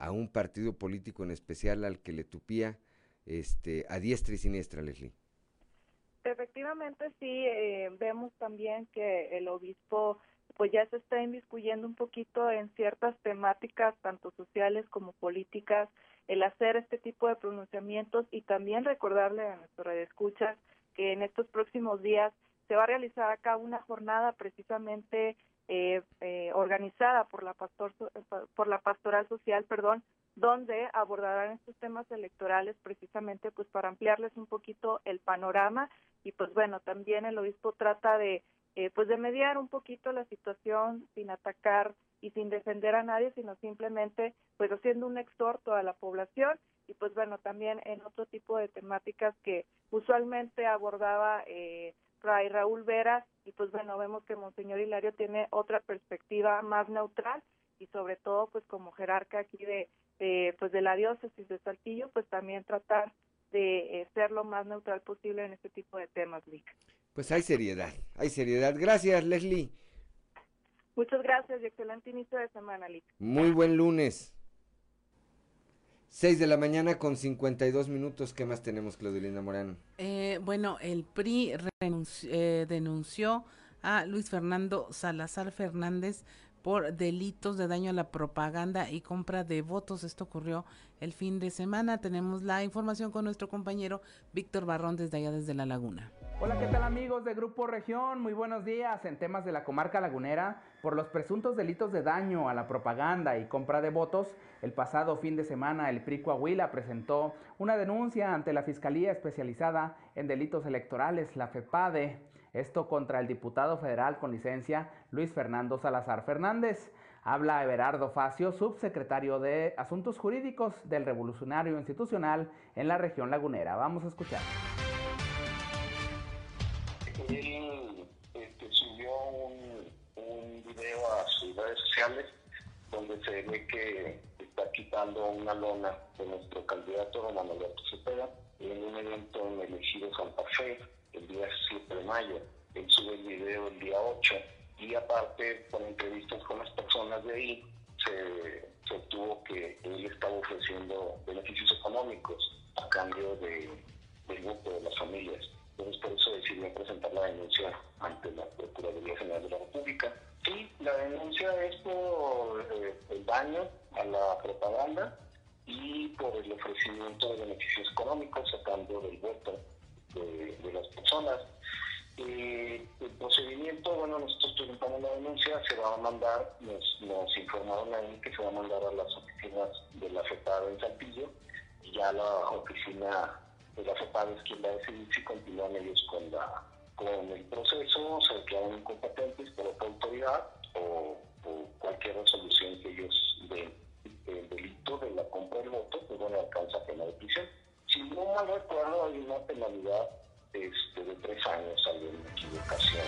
a un partido político en especial al que le tupía este, a diestra y siniestra, Leslie. Efectivamente, sí, eh, vemos también que el obispo pues ya se está inmiscuyendo un poquito en ciertas temáticas, tanto sociales como políticas, el hacer este tipo de pronunciamientos y también recordarle a nuestros escuchas que en estos próximos días se va a realizar acá una jornada precisamente eh, eh, organizada por la pastor por la pastoral social, perdón, donde abordarán estos temas electorales precisamente pues para ampliarles un poquito el panorama. Y pues bueno también el obispo trata de eh, pues de mediar un poquito la situación sin atacar y sin defender a nadie sino simplemente pues haciendo un exhorto a la población. Y pues bueno, también en otro tipo de temáticas que usualmente abordaba eh, Ray Raúl Vera y pues bueno, vemos que Monseñor Hilario tiene otra perspectiva más neutral y sobre todo pues como jerarca aquí de, pues de la diócesis de Saltillo, pues también tratar de eh, ser lo más neutral posible en este tipo de temas, Lick. Pues hay seriedad, hay seriedad. Gracias, Leslie. Muchas gracias y excelente inicio de semana, Lick. Muy buen lunes. 6 de la mañana con 52 minutos. ¿Qué más tenemos, Claudelina Morano? Eh, bueno, el PRI eh, denunció a Luis Fernando Salazar Fernández por delitos de daño a la propaganda y compra de votos. Esto ocurrió el fin de semana. Tenemos la información con nuestro compañero Víctor Barrón desde allá, desde La Laguna. Hola, ¿qué tal amigos de Grupo Región? Muy buenos días. En temas de la comarca lagunera, por los presuntos delitos de daño a la propaganda y compra de votos, el pasado fin de semana el PRI Coahuila presentó una denuncia ante la Fiscalía Especializada en Delitos Electorales, la FEPADE. Esto contra el diputado federal con licencia Luis Fernando Salazar Fernández. Habla Everardo Facio, subsecretario de Asuntos Jurídicos del Revolucionario Institucional en la región lagunera. Vamos a escuchar. Él este, subió un, un video a sus redes sociales donde se ve que está quitando una lona de nuestro candidato Román Alberto Cepeda en un evento en el ejido Santa Fe el día 7 de mayo. Él sube el video el día 8 y aparte por entrevistas con las personas de ahí se, se obtuvo que él estaba ofreciendo beneficios económicos a cambio de, del voto de las familias. Entonces por eso decidió presentar la denuncia ante la Procuraduría General de la República. Y la denuncia es por eh, el daño a la propaganda y por el ofrecimiento de beneficios económicos a cambio del voto de, las personas. Eh, el procedimiento, bueno, nosotros presentamos la denuncia, se va a mandar, nos, informaron ahí que se va a mandar a las oficinas de la FEPAD en Saltillo y ya la oficina de la FEPAD es quien va a decidir si continúan ellos con la con el proceso, se declaran incompetentes por otra autoridad o, cualquier resolución que ellos den el delito de la compra del voto, pues bueno, alcanza pena de prisión si no mal recuerdo, hay una penalidad este, de tres años a la equivocación.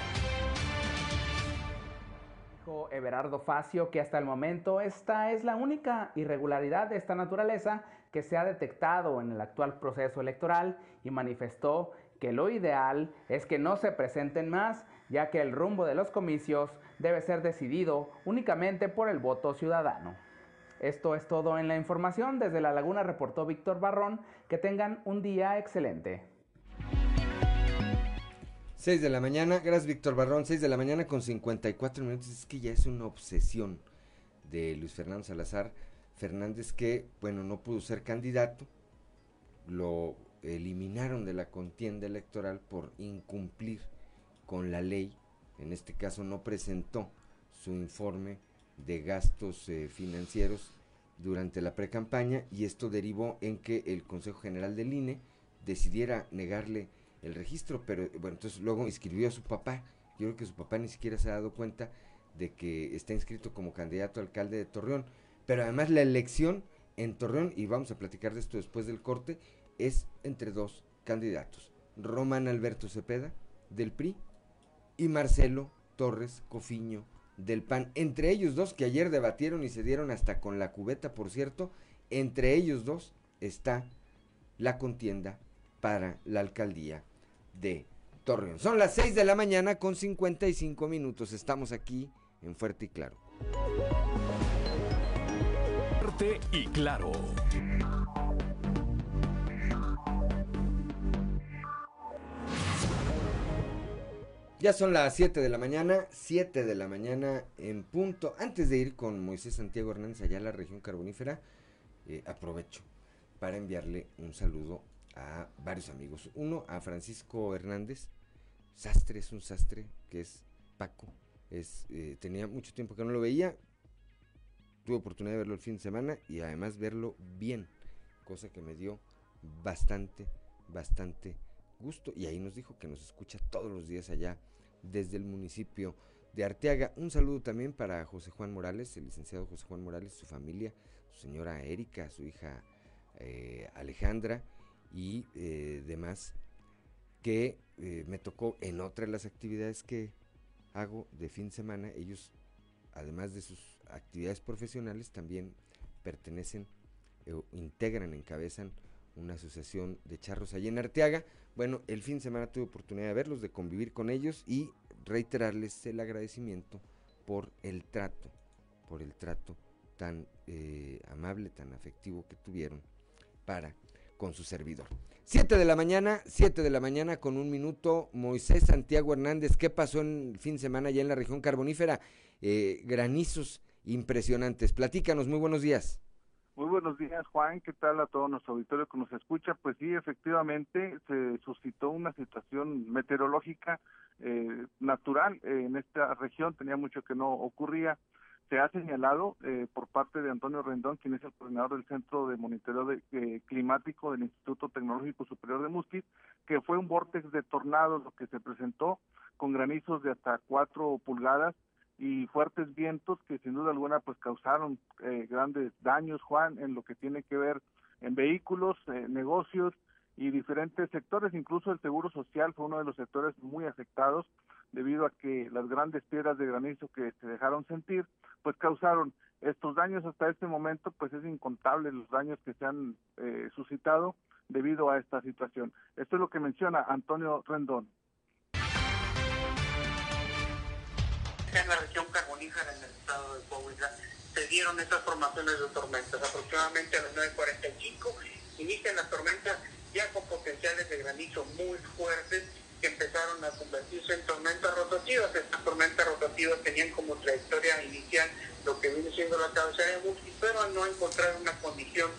Dijo Everardo Facio que hasta el momento esta es la única irregularidad de esta naturaleza que se ha detectado en el actual proceso electoral y manifestó que lo ideal es que no se presenten más, ya que el rumbo de los comicios debe ser decidido únicamente por el voto ciudadano. Esto es todo en la información. Desde La Laguna reportó Víctor Barrón. Que tengan un día excelente. 6 de la mañana, gracias Víctor Barrón, 6 de la mañana con 54 minutos. Es que ya es una obsesión de Luis Fernando Salazar Fernández que, bueno, no pudo ser candidato. Lo eliminaron de la contienda electoral por incumplir con la ley. En este caso no presentó su informe de gastos eh, financieros durante la precampaña y esto derivó en que el Consejo General del INE decidiera negarle el registro, pero bueno, entonces luego inscribió a su papá. Yo creo que su papá ni siquiera se ha dado cuenta de que está inscrito como candidato a alcalde de Torreón. Pero además la elección en Torreón, y vamos a platicar de esto después del corte, es entre dos candidatos. Román Alberto Cepeda, del PRI, y Marcelo Torres Cofiño, del PAN, entre ellos dos que ayer debatieron y se dieron hasta con la cubeta, por cierto, entre ellos dos está la contienda para la alcaldía de Torreón. Son las 6 de la mañana con 55 minutos. Estamos aquí en Fuerte y Claro. Fuerte y Claro. Ya son las 7 de la mañana, 7 de la mañana en punto. Antes de ir con Moisés Santiago Hernández allá a la región carbonífera, eh, aprovecho para enviarle un saludo a varios amigos. Uno a Francisco Hernández, sastre, es un sastre, que es Paco. Es, eh, tenía mucho tiempo que no lo veía. Tuve oportunidad de verlo el fin de semana y además verlo bien, cosa que me dio bastante, bastante gusto y ahí nos dijo que nos escucha todos los días allá desde el municipio de Arteaga. Un saludo también para José Juan Morales, el licenciado José Juan Morales, su familia, su señora Erika, su hija eh, Alejandra y eh, demás, que eh, me tocó en otra de las actividades que hago de fin de semana. Ellos, además de sus actividades profesionales, también pertenecen, integran, encabezan una asociación de charros allí en Arteaga. Bueno, el fin de semana tuve oportunidad de verlos, de convivir con ellos y reiterarles el agradecimiento por el trato, por el trato tan eh, amable, tan afectivo que tuvieron para con su servidor. Siete de la mañana, siete de la mañana con un minuto. Moisés Santiago Hernández, ¿qué pasó en el fin de semana allá en la región carbonífera? Eh, granizos impresionantes. Platícanos, muy buenos días. Muy buenos días, Juan. ¿Qué tal a todo nuestro auditorio que nos escucha? Pues sí, efectivamente se suscitó una situación meteorológica eh, natural en esta región. Tenía mucho que no ocurría. Se ha señalado eh, por parte de Antonio Rendón, quien es el coordinador del Centro de Monitoreo eh, Climático del Instituto Tecnológico Superior de Musquis, que fue un vórtex de tornados lo que se presentó con granizos de hasta cuatro pulgadas y fuertes vientos que sin duda alguna pues causaron eh, grandes daños, Juan, en lo que tiene que ver en vehículos, eh, negocios y diferentes sectores, incluso el seguro social fue uno de los sectores muy afectados debido a que las grandes piedras de granizo que se dejaron sentir, pues causaron estos daños hasta este momento, pues es incontable los daños que se han eh, suscitado debido a esta situación. Esto es lo que menciona Antonio Rendón. En el estado de Coahuila se dieron estas formaciones de tormentas. Aproximadamente a las 9.45 inician las tormentas ya con potenciales de granizo muy fuertes que empezaron a convertirse en tormentas rotativas. Estas tormentas rotativas tenían como trayectoria inicial lo que viene siendo la cabecera de Musquis, pero no encontrar una condición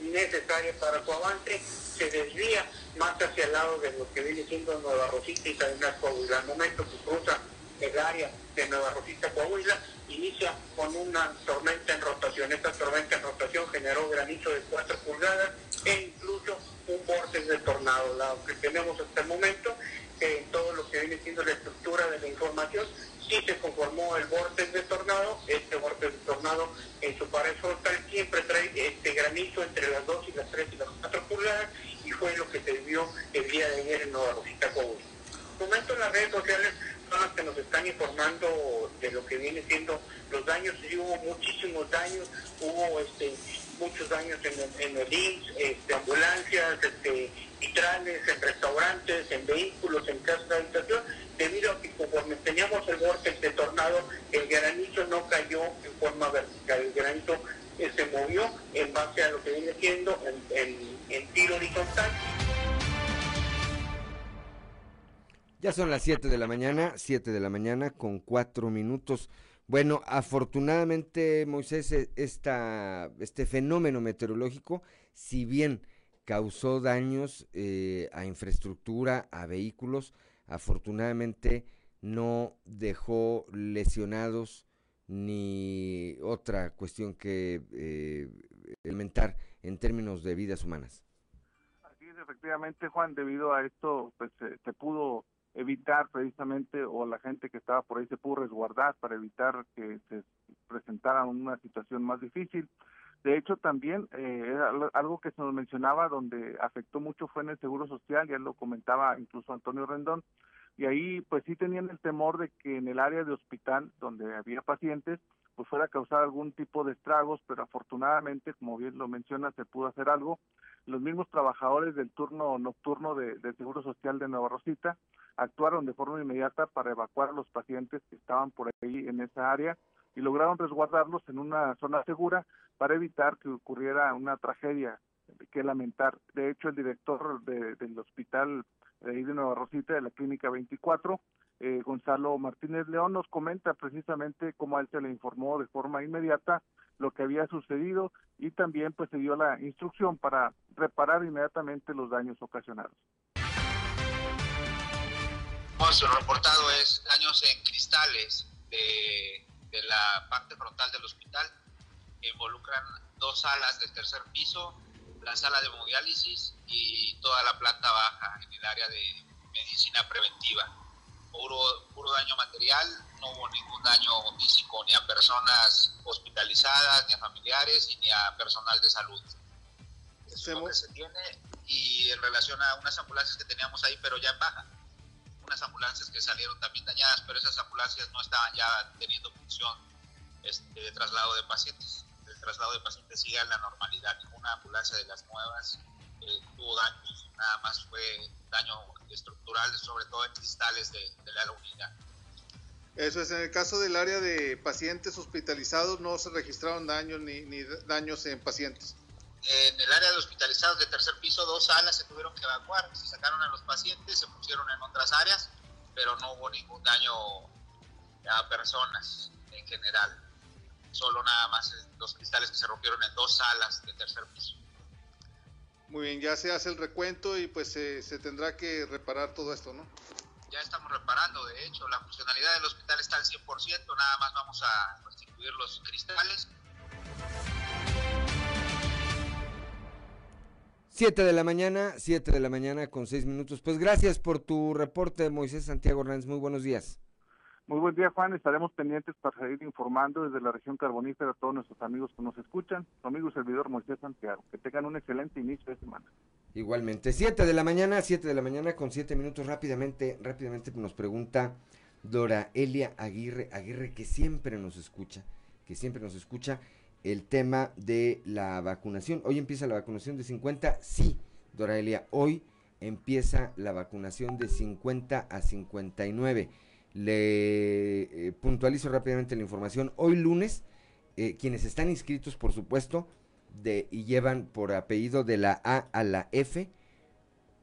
necesaria para su avance, se desvía más hacia el lado de lo que viene siendo Nueva Rosita y Salinas Coahuila. Al momento que cruza el área de Nueva Rosita, Coahuila, inicia con una tormenta en rotación. Esta tormenta en rotación generó granizo de 4 pulgadas e incluso un borde de tornado. Lo que tenemos hasta el momento, en todo lo que viene siendo la estructura de la información, sí se conformó el vórtice de tornado. Este vórtice de tornado en su pared frontal siempre trae este granizo entre las 2 y las 3 y las 4 pulgadas y fue lo que se vio el día de ayer en Nueva Rosita, Coahuila. Momento en las redes sociales personas que nos están informando de lo que viene siendo los daños. y hubo muchísimos daños, hubo este, muchos daños en, en el IMSS, este, ambulancias, este, en restaurantes, en vehículos, en casas de habitación, debido a que conforme teníamos el borde de tornado, el granizo no cayó en forma vertical, el granizo eh, se movió en base a lo que viene siendo en, en, en tiro horizontal. Ya son las 7 de la mañana, 7 de la mañana con 4 minutos. Bueno, afortunadamente, Moisés, e, esta, este fenómeno meteorológico, si bien causó daños eh, a infraestructura, a vehículos, afortunadamente no dejó lesionados ni otra cuestión que eh, en términos de vidas humanas. Así es, efectivamente, Juan, debido a esto, pues se pudo evitar precisamente o la gente que estaba por ahí se pudo resguardar para evitar que se presentara una situación más difícil. De hecho, también eh, algo que se nos mencionaba donde afectó mucho fue en el Seguro Social, ya lo comentaba incluso Antonio Rendón, y ahí pues sí tenían el temor de que en el área de hospital donde había pacientes pues fuera a causar algún tipo de estragos, pero afortunadamente, como bien lo menciona, se pudo hacer algo. Los mismos trabajadores del turno nocturno de, Seguro Social de Nueva Rosita actuaron de forma inmediata para evacuar a los pacientes que estaban por ahí en esa área y lograron resguardarlos en una zona segura para evitar que ocurriera una tragedia que lamentar. De hecho, el director del hospital de, de Nueva Rosita, de la Clínica 24, eh, Gonzalo Martínez León, nos comenta precisamente cómo él se le informó de forma inmediata lo que había sucedido y también pues se dio la instrucción para reparar inmediatamente los daños ocasionados hemos reportado es daños en cristales de, de la parte frontal del hospital que involucran dos salas del tercer piso, la sala de hemodiálisis y toda la planta baja en el área de medicina preventiva. Puro, puro daño material, no hubo ningún daño físico ni a personas hospitalizadas, ni a familiares, ni a personal de salud. Eso es lo que se tiene y en relación a unas ambulancias que teníamos ahí, pero ya en baja unas ambulancias que salieron también dañadas, pero esas ambulancias no estaban ya teniendo función este, de traslado de pacientes. El traslado de pacientes sigue en la normalidad. Ninguna ambulancia de las nuevas tuvo daños, nada más fue daño estructural, sobre todo en cristales de, la unidad. Eso es, en el caso del área de pacientes hospitalizados no se registraron daños ni, ni daños en pacientes. En el área de hospitalizados de tercer piso, dos salas se tuvieron que evacuar, se sacaron a los pacientes, se pusieron en otras áreas, pero no hubo ningún daño a personas en general. Solo nada más los cristales que se rompieron en dos salas de tercer piso. Muy bien, ya se hace el recuento y pues se, se tendrá que reparar todo esto, ¿no? Ya estamos reparando, de hecho, la funcionalidad del hospital está al 100%, nada más vamos a restituir los cristales 7 de la mañana, 7 de la mañana con 6 minutos. Pues gracias por tu reporte, Moisés Santiago Hernández. Muy buenos días. Muy buen día, Juan. Estaremos pendientes para seguir informando desde la región carbonífera a todos nuestros amigos que nos escuchan. Su amigo y servidor Moisés Santiago. Que tengan un excelente inicio de semana. Igualmente. 7 de la mañana, 7 de la mañana con 7 minutos. Rápidamente, rápidamente nos pregunta Dora Elia Aguirre, Aguirre que siempre nos escucha, que siempre nos escucha el tema de la vacunación. Hoy empieza la vacunación de 50, sí, Doraelia, hoy empieza la vacunación de 50 a 59. Le eh, puntualizo rápidamente la información. Hoy lunes, eh, quienes están inscritos, por supuesto, de, y llevan por apellido de la A a la F,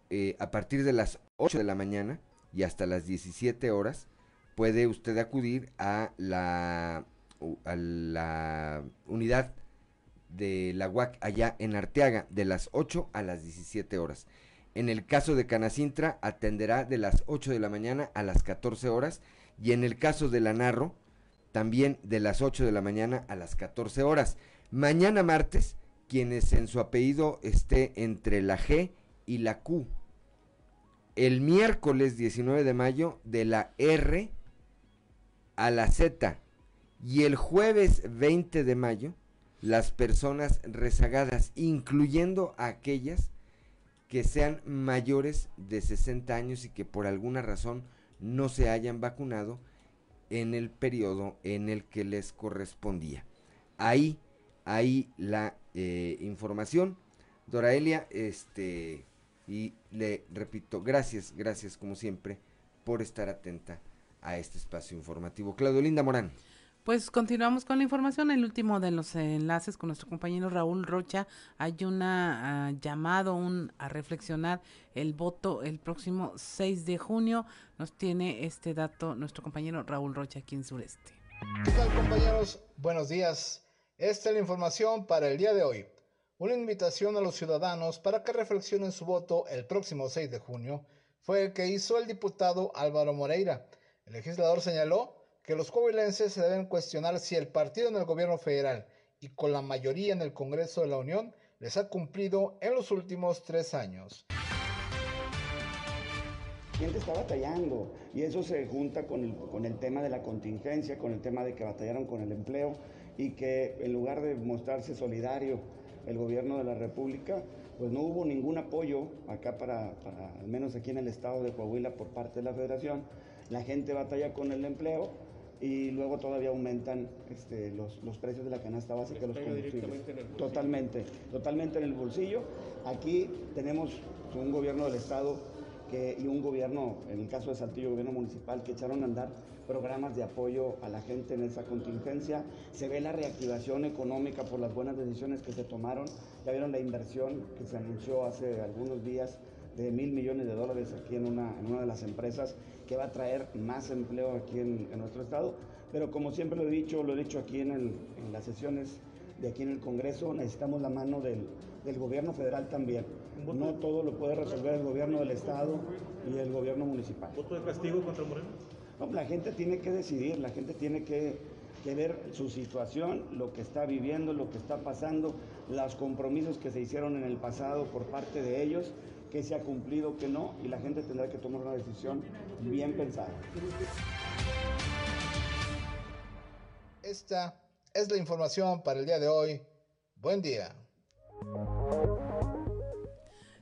eh, a partir de las 8 de la mañana y hasta las 17 horas, puede usted acudir a la a la unidad de la UAC allá en Arteaga de las 8 a las 17 horas. En el caso de Canacintra atenderá de las 8 de la mañana a las 14 horas y en el caso de la Narro también de las 8 de la mañana a las 14 horas. Mañana martes, quienes en su apellido esté entre la G y la Q. El miércoles 19 de mayo de la R a la Z y el jueves 20 de mayo, las personas rezagadas, incluyendo aquellas que sean mayores de 60 años y que por alguna razón no se hayan vacunado en el periodo en el que les correspondía. Ahí, ahí la eh, información. Doraelia, este, y le repito, gracias, gracias como siempre por estar atenta a este espacio informativo. Claudio Linda Morán. Pues continuamos con la información. El último de los enlaces con nuestro compañero Raúl Rocha. Hay una ah, llamado a reflexionar el voto el próximo 6 de junio. Nos tiene este dato nuestro compañero Raúl Rocha aquí en Sureste. ¿Qué tal compañeros? Buenos días. Esta es la información para el día de hoy. Una invitación a los ciudadanos para que reflexionen su voto el próximo 6 de junio fue el que hizo el diputado Álvaro Moreira. El legislador señaló que los coahuilenses se deben cuestionar si el partido en el gobierno federal y con la mayoría en el Congreso de la Unión les ha cumplido en los últimos tres años. La gente está batallando y eso se junta con el, con el tema de la contingencia, con el tema de que batallaron con el empleo y que en lugar de mostrarse solidario el gobierno de la República, pues no hubo ningún apoyo acá para, para, al menos aquí en el estado de Coahuila por parte de la federación. La gente batalla con el empleo y luego todavía aumentan este, los, los, precios de la canasta básica los combustibles. Totalmente, totalmente en el bolsillo. Aquí tenemos un gobierno del Estado que, y un gobierno, en el caso de Saltillo, gobierno municipal, que echaron a andar programas de apoyo a la gente en esa contingencia. Se ve la reactivación económica por las buenas decisiones que se tomaron. Ya vieron la inversión que se anunció hace algunos días de mil millones de dólares aquí en una, en una de las empresas que va a traer más empleo aquí en, nuestro estado. Pero como siempre lo he dicho, lo he dicho aquí en, el, en las sesiones de aquí en el Congreso, necesitamos la mano del, del gobierno federal también. No todo lo puede resolver el gobierno del estado y el gobierno municipal. ¿Voto de castigo contra Moreno? No, la gente tiene que decidir, la gente tiene que, que ver su situación, lo que está viviendo, lo que está pasando, los compromisos que se hicieron en el pasado por parte de ellos que se ha cumplido, que no, y la gente tendrá que tomar una decisión bien pensada. Esta es la información para el día de hoy. Buen día.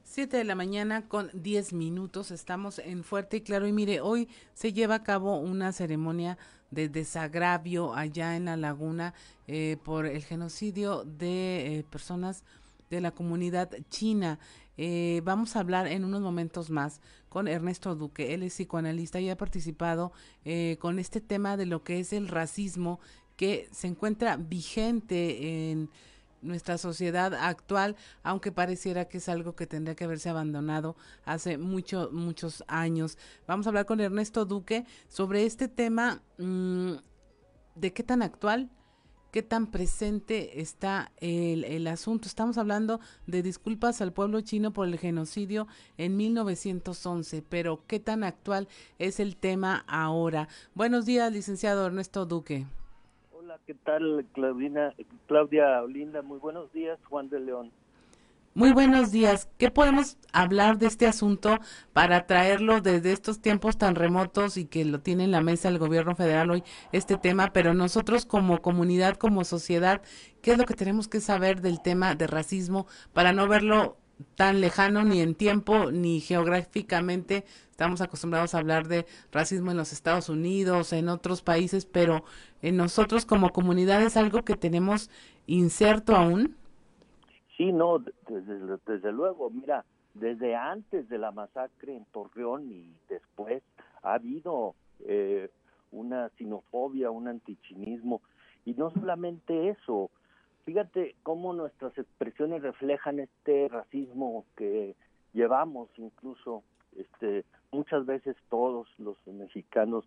7 de la mañana con 10 minutos. Estamos en Fuerte y Claro. Y mire, hoy se lleva a cabo una ceremonia de desagravio allá en la laguna eh, por el genocidio de eh, personas de la comunidad china. Eh, vamos a hablar en unos momentos más con Ernesto Duque. Él es psicoanalista y ha participado eh, con este tema de lo que es el racismo que se encuentra vigente en nuestra sociedad actual, aunque pareciera que es algo que tendría que haberse abandonado hace muchos, muchos años. Vamos a hablar con Ernesto Duque sobre este tema mm, de qué tan actual, qué tan presente está el, el, asunto. Estamos hablando de disculpas al pueblo chino por el genocidio en 1911, pero qué tan actual es el tema ahora. Buenos días, licenciado Ernesto Duque. ¿qué tal, Claudina, Claudia Olinda? Muy buenos días, Juan de León. Muy buenos días. ¿Qué podemos hablar de este asunto para traerlo desde estos tiempos tan remotos y que lo tiene en la mesa el gobierno federal hoy este tema, pero nosotros como comunidad, como sociedad, ¿qué es lo que tenemos que saber del tema de racismo para no verlo tan lejano ni en tiempo ni geográficamente. Estamos acostumbrados a hablar de racismo en los Estados Unidos, en otros países, pero en nosotros como comunidad es algo que tenemos inserto aún. Sí, no, desde, desde luego, mira, desde antes de la masacre en Torreón y después ha habido eh, una sinofobia, un antichinismo, y no solamente eso, Fíjate cómo nuestras expresiones reflejan este racismo que llevamos incluso este muchas veces todos los mexicanos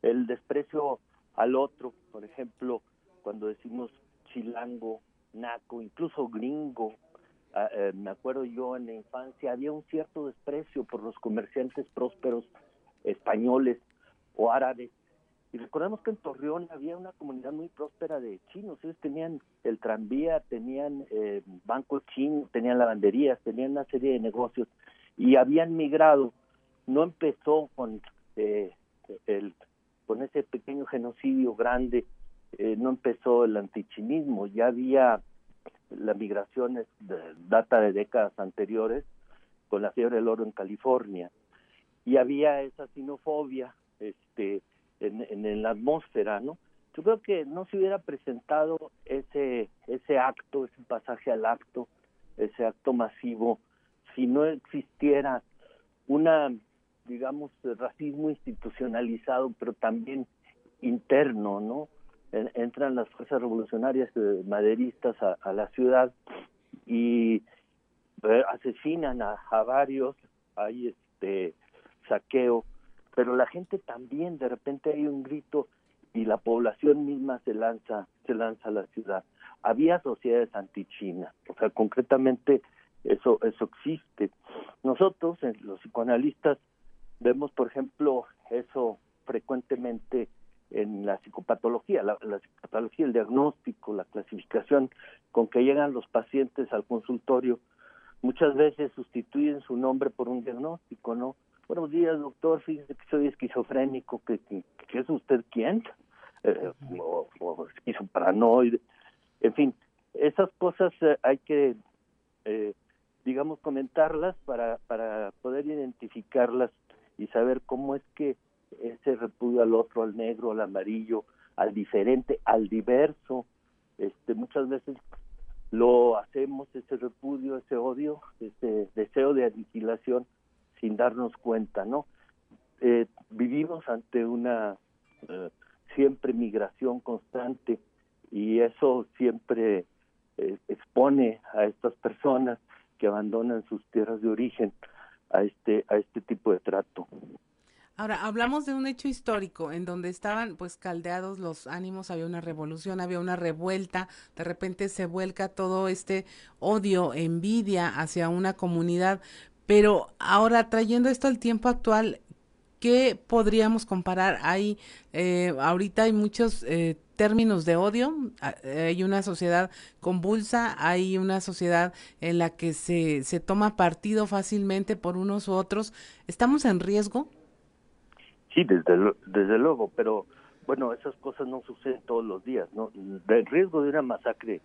el desprecio al otro, por ejemplo, cuando decimos chilango, naco, incluso gringo, ah, eh, me acuerdo yo en la infancia había un cierto desprecio por los comerciantes prósperos españoles o árabes y recordemos que en Torreón había una comunidad muy próspera de chinos. Ellos tenían el tranvía, tenían eh, bancos chinos, tenían lavanderías, tenían una serie de negocios y habían migrado. No empezó con eh, el con ese pequeño genocidio grande, eh, no empezó el antichinismo, ya había la migración de, data de décadas anteriores con la fiebre del oro en California y había esa sinofobia este en, en, la atmósfera, ¿no? Yo creo que no se hubiera presentado ese ese acto, ese pasaje al acto, ese acto masivo, si no existiera una, digamos, racismo institucionalizado, pero también interno, ¿no? Entran las fuerzas revolucionarias maderistas a, la ciudad y eh, asesinan a, a varios, hay este saqueo pero la gente también de repente hay un grito y la población misma se lanza se lanza a la ciudad. Había sociedades antichinas o sea concretamente eso eso existe. Nosotros los psicoanalistas vemos por ejemplo eso frecuentemente en la psicopatología la, la psicopatología el diagnóstico la clasificación con que llegan los pacientes al consultorio muchas veces sustituyen su nombre por un diagnóstico no Buenos días, doctor. Fíjese que soy esquizofrénico. ¿Que, es usted quién? Eh, o, esquizoparanoide. En fin, esas cosas eh, hay que, eh, digamos, comentarlas para, para poder identificarlas y saber cómo es que ese repudio al otro, al negro, al amarillo, al diferente, al diverso, este, muchas veces lo hacemos, ese repudio, ese odio, ese deseo de aniquilación sin darnos cuenta, ¿no? Eh, vivimos ante una eh, siempre migración constante y eso siempre eh, expone a estas personas que abandonan sus tierras de origen a este a este tipo de trato. Ahora, hablamos de un hecho histórico en donde estaban pues caldeados los ánimos, había una revolución, había una revuelta, de repente se vuelca todo este odio, envidia hacia una comunidad, pero ahora trayendo esto al tiempo actual, ¿qué podríamos comparar? Hay, eh, ahorita hay muchos eh, términos de odio, hay una sociedad convulsa, hay una sociedad en la que se, se toma partido fácilmente por unos u otros. ¿Estamos en riesgo? Sí, desde, desde luego, pero bueno, esas cosas no suceden todos los días, ¿no? El riesgo de una masacre,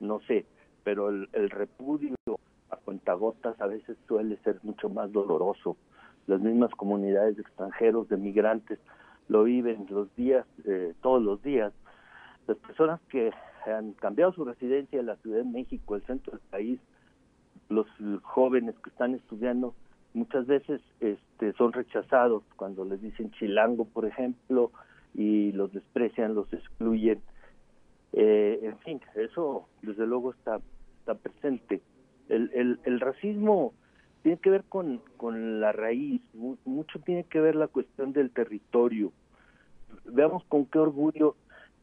no sé, pero el, el repudio a cuentagotas a veces suele ser mucho más doloroso. Las mismas comunidades de extranjeros, de migrantes, lo viven los días, eh, todos los días. Las personas que han cambiado su residencia en la Ciudad de México, el centro del país, los jóvenes que están estudiando muchas veces este, son rechazados cuando les dicen chilango, por ejemplo, y los desprecian, los excluyen. Eh, en fin, eso desde luego está, está presente. El, el, el racismo tiene que ver con, con la raíz, mucho tiene que ver la cuestión del territorio. Veamos con qué orgullo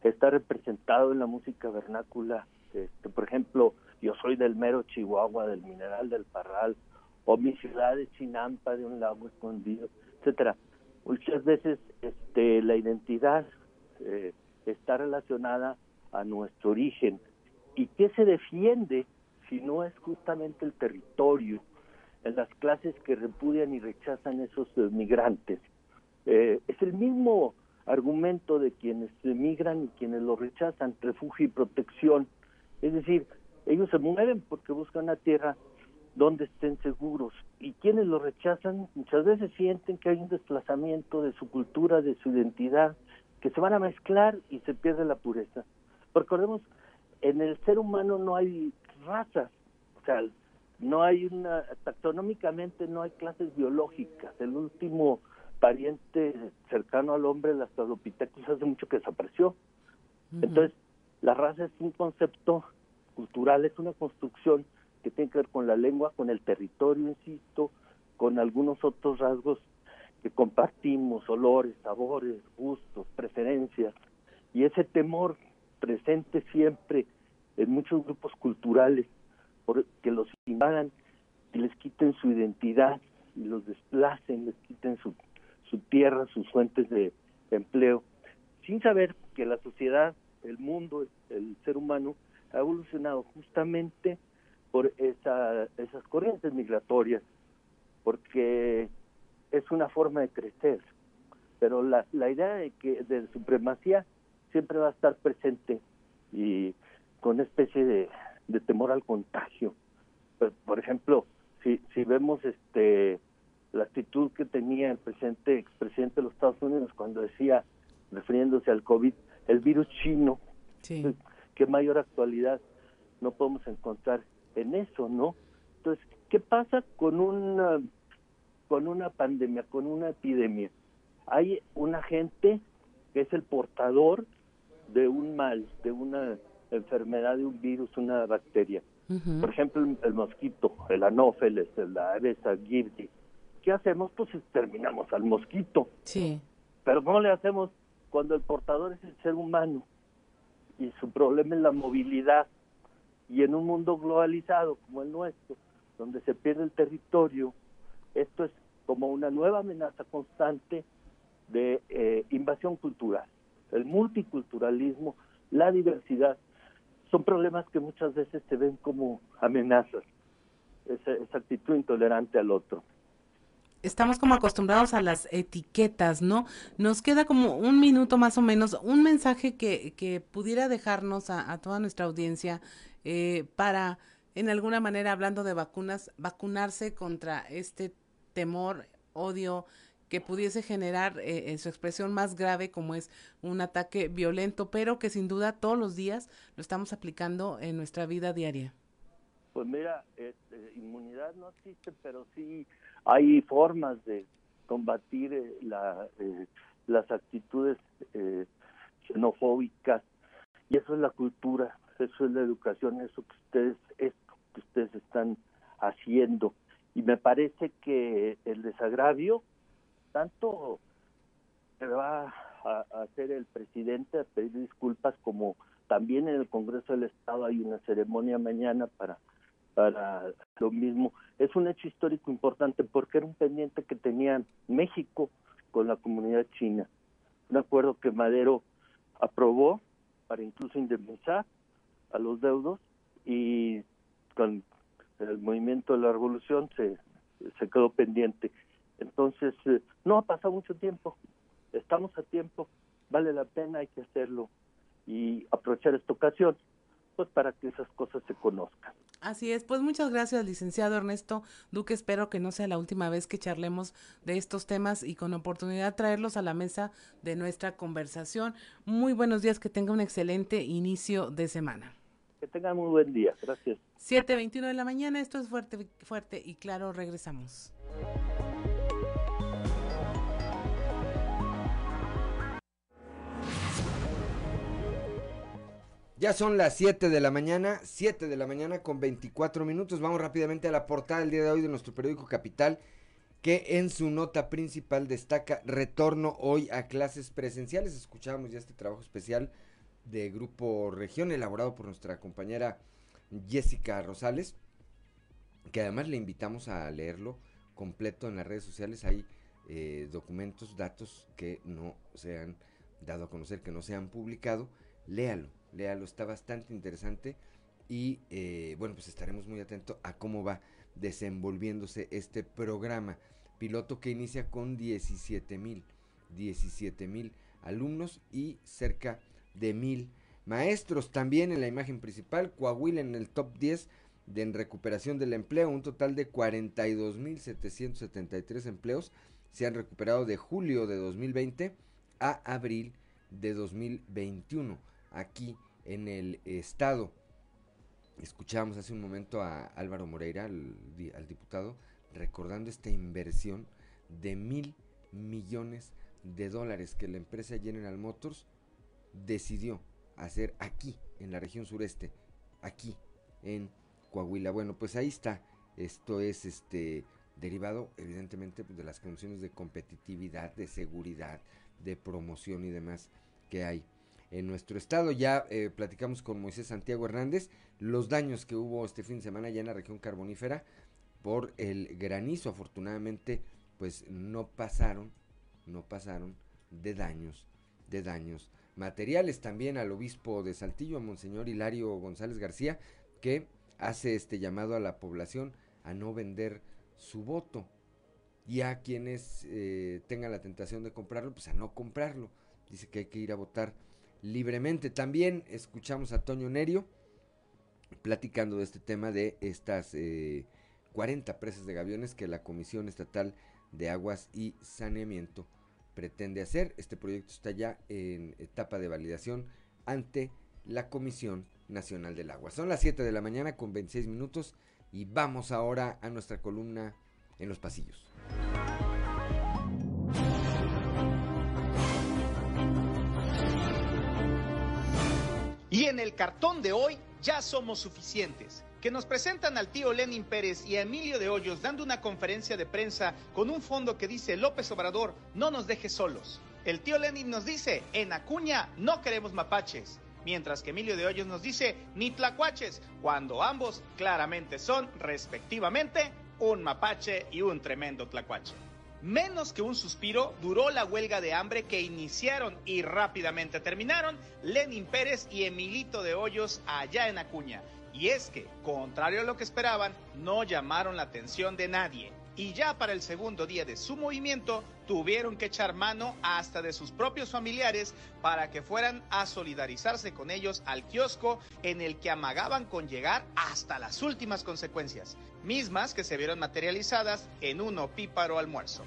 está representado en la música vernácula. Este, por ejemplo, yo soy del mero Chihuahua, del mineral del Parral, o mi ciudad de Chinampa, de un lago escondido, etcétera. Muchas veces este, la identidad eh, está relacionada a nuestro origen. ¿Y qué se defiende si no es justamente el territorio? Las clases que repudian y rechazan esos migrantes. Eh, es el mismo argumento de quienes emigran y quienes lo rechazan, refugio y protección. Es decir, ellos se mueven porque buscan una tierra donde estén seguros. Y quienes lo rechazan muchas veces sienten que hay un desplazamiento de su cultura, de su identidad, que se van a mezclar y se pierde la pureza. Recordemos, en el ser humano no hay razas, o sea, no hay una, taxonómicamente no hay clases biológicas. El último pariente cercano al hombre, el Australopithecus, hace mucho que desapareció. Entonces, la raza es un concepto cultural, es una construcción que tiene que ver con la lengua, con el territorio, insisto, con algunos otros rasgos que compartimos, olores, sabores, gustos, preferencias, y ese temor presente siempre en muchos grupos culturales, que los invadan y les quiten su identidad y los desplacen, les quiten su, su tierra, sus fuentes de empleo, sin saber que la sociedad, el mundo, el ser humano ha evolucionado justamente por esa, esas corrientes migratorias, porque es una forma de crecer. Pero la, la idea de que de supremacía siempre va a estar presente y con una especie de, de temor al contagio. Pues, por ejemplo, si, si vemos este la actitud que tenía el presidente, expresidente de los Estados Unidos cuando decía, refiriéndose al COVID, el virus chino, sí. qué mayor actualidad no podemos encontrar en eso, ¿no? Entonces, ¿qué pasa con una con una pandemia, con una epidemia? Hay un agente que es el portador de un mal, de una enfermedad, de un virus, una bacteria. Por ejemplo, el, mosquito, el anófeles, Aedes aegypti. ¿Qué hacemos? Pues exterminamos al mosquito. Sí. Pero ¿cómo le hacemos cuando el portador es el ser humano? Y su problema es la movilidad y en un mundo globalizado como el nuestro, donde se pierde el territorio, esto es como una nueva amenaza constante de eh, invasión cultural. El multiculturalismo, la diversidad, son problemas que muchas veces se ven como amenazas, esa, esa actitud intolerante al otro estamos como acostumbrados a las etiquetas, ¿no? Nos queda como un minuto más o menos, un mensaje que, que pudiera dejarnos a, a toda nuestra audiencia eh, para, en alguna manera, hablando de vacunas, vacunarse contra este temor, odio que pudiese generar eh, su expresión más grave como es un ataque violento, pero que sin duda todos los días lo estamos aplicando en nuestra vida diaria. Pues mira, este, inmunidad no existe, pero sí hay formas de combatir eh, la, las actitudes xenofóbicas y eso es la cultura eso es la educación, eso que ustedes, esto que ustedes están haciendo. Y me parece que el desagravio, tanto se va a, hacer el presidente a pedir disculpas como también en el Congreso del Estado hay una ceremonia mañana para para lo mismo. Es un hecho histórico importante porque era un pendiente que tenía México con la comunidad china. Un acuerdo que Madero aprobó para incluso indemnizar a los deudos y con el movimiento de la revolución se, se quedó pendiente. Entonces, eh, no ha pasado mucho tiempo, estamos a tiempo, vale la pena, hay que hacerlo y aprovechar esta ocasión pues para que esas cosas se conozcan. Así es, pues muchas gracias, licenciado Ernesto Duque. Espero que no sea la última vez que charlemos de estos temas y con oportunidad traerlos a la mesa de nuestra conversación. Muy buenos días, que tenga un excelente inicio de semana. Que tengan muy buen día. Gracias. 7.21 de la mañana, esto es fuerte, fuerte y claro, regresamos. Ya son las 7 de la mañana, 7 de la mañana con 24 minutos. Vamos rápidamente a la portada del día de hoy de nuestro periódico Capital, que en su nota principal destaca retorno hoy a clases presenciales. Escuchábamos ya este trabajo especial de Grupo Región, elaborado por nuestra compañera Jessica Rosales, que además le invitamos a leerlo completo en las redes sociales. Hay eh, documentos, datos que no se han dado a conocer, que no se han publicado. Léalo léalo, está bastante interesante y eh, bueno, pues estaremos muy atentos a cómo va desenvolviéndose este programa piloto que inicia con 17 mil, 17 mil alumnos y cerca de mil maestros. También en la imagen principal, Coahuila en el top 10 de en recuperación del empleo, un total de 42 mil 773 empleos se han recuperado de julio de 2020 a abril de 2021 aquí en el estado. Escuchábamos hace un momento a Álvaro Moreira, al, diputado, recordando esta inversión de mil millones de dólares que la empresa General Motors decidió hacer aquí, en la región sureste, aquí, en Coahuila. Bueno, pues ahí está. Esto es este derivado, evidentemente, pues, de las condiciones de competitividad, de seguridad, de promoción y demás que hay en nuestro estado. Ya eh, platicamos con Moisés Santiago Hernández los daños que hubo este fin de semana ya en la región carbonífera por el granizo. Afortunadamente, pues no pasaron, no pasaron de daños, de daños materiales. También al obispo de Saltillo, a Monseñor Hilario González García, que hace este llamado a la población a no vender su voto. Y a quienes eh, tengan la tentación de comprarlo, pues a no comprarlo. Dice que hay que ir a votar libremente. También escuchamos a Toño Nerio platicando de este tema de estas 40 eh, presas de gaviones que la Comisión Estatal de Aguas y Saneamiento pretende hacer. Este proyecto está ya en etapa de validación ante la Comisión Nacional del Agua. Son las 7 de la mañana con 26 minutos y vamos ahora a nuestra columna en los pasillos. Y en el cartón de hoy ya somos suficientes. Que nos presentan al tío Lenin Pérez y a Emilio de Hoyos dando una conferencia de prensa con un fondo que dice López Obrador, no nos dejes solos. El tío Lenin nos dice, en Acuña no queremos mapaches. Mientras que Emilio de Hoyos nos dice, ni tlacuaches, cuando ambos claramente son, respectivamente, un mapache y un tremendo tlacuache. Menos que un suspiro duró la huelga de hambre que iniciaron y rápidamente terminaron Lenin Pérez y Emilito de Hoyos allá en Acuña. Y es que, contrario a lo que esperaban, no llamaron la atención de nadie. Y ya para el segundo día de su movimiento, tuvieron que echar mano hasta de sus propios familiares para que fueran a solidarizarse con ellos al kiosco en el que amagaban con llegar hasta las últimas consecuencias, mismas que se vieron materializadas en un opíparo almuerzo.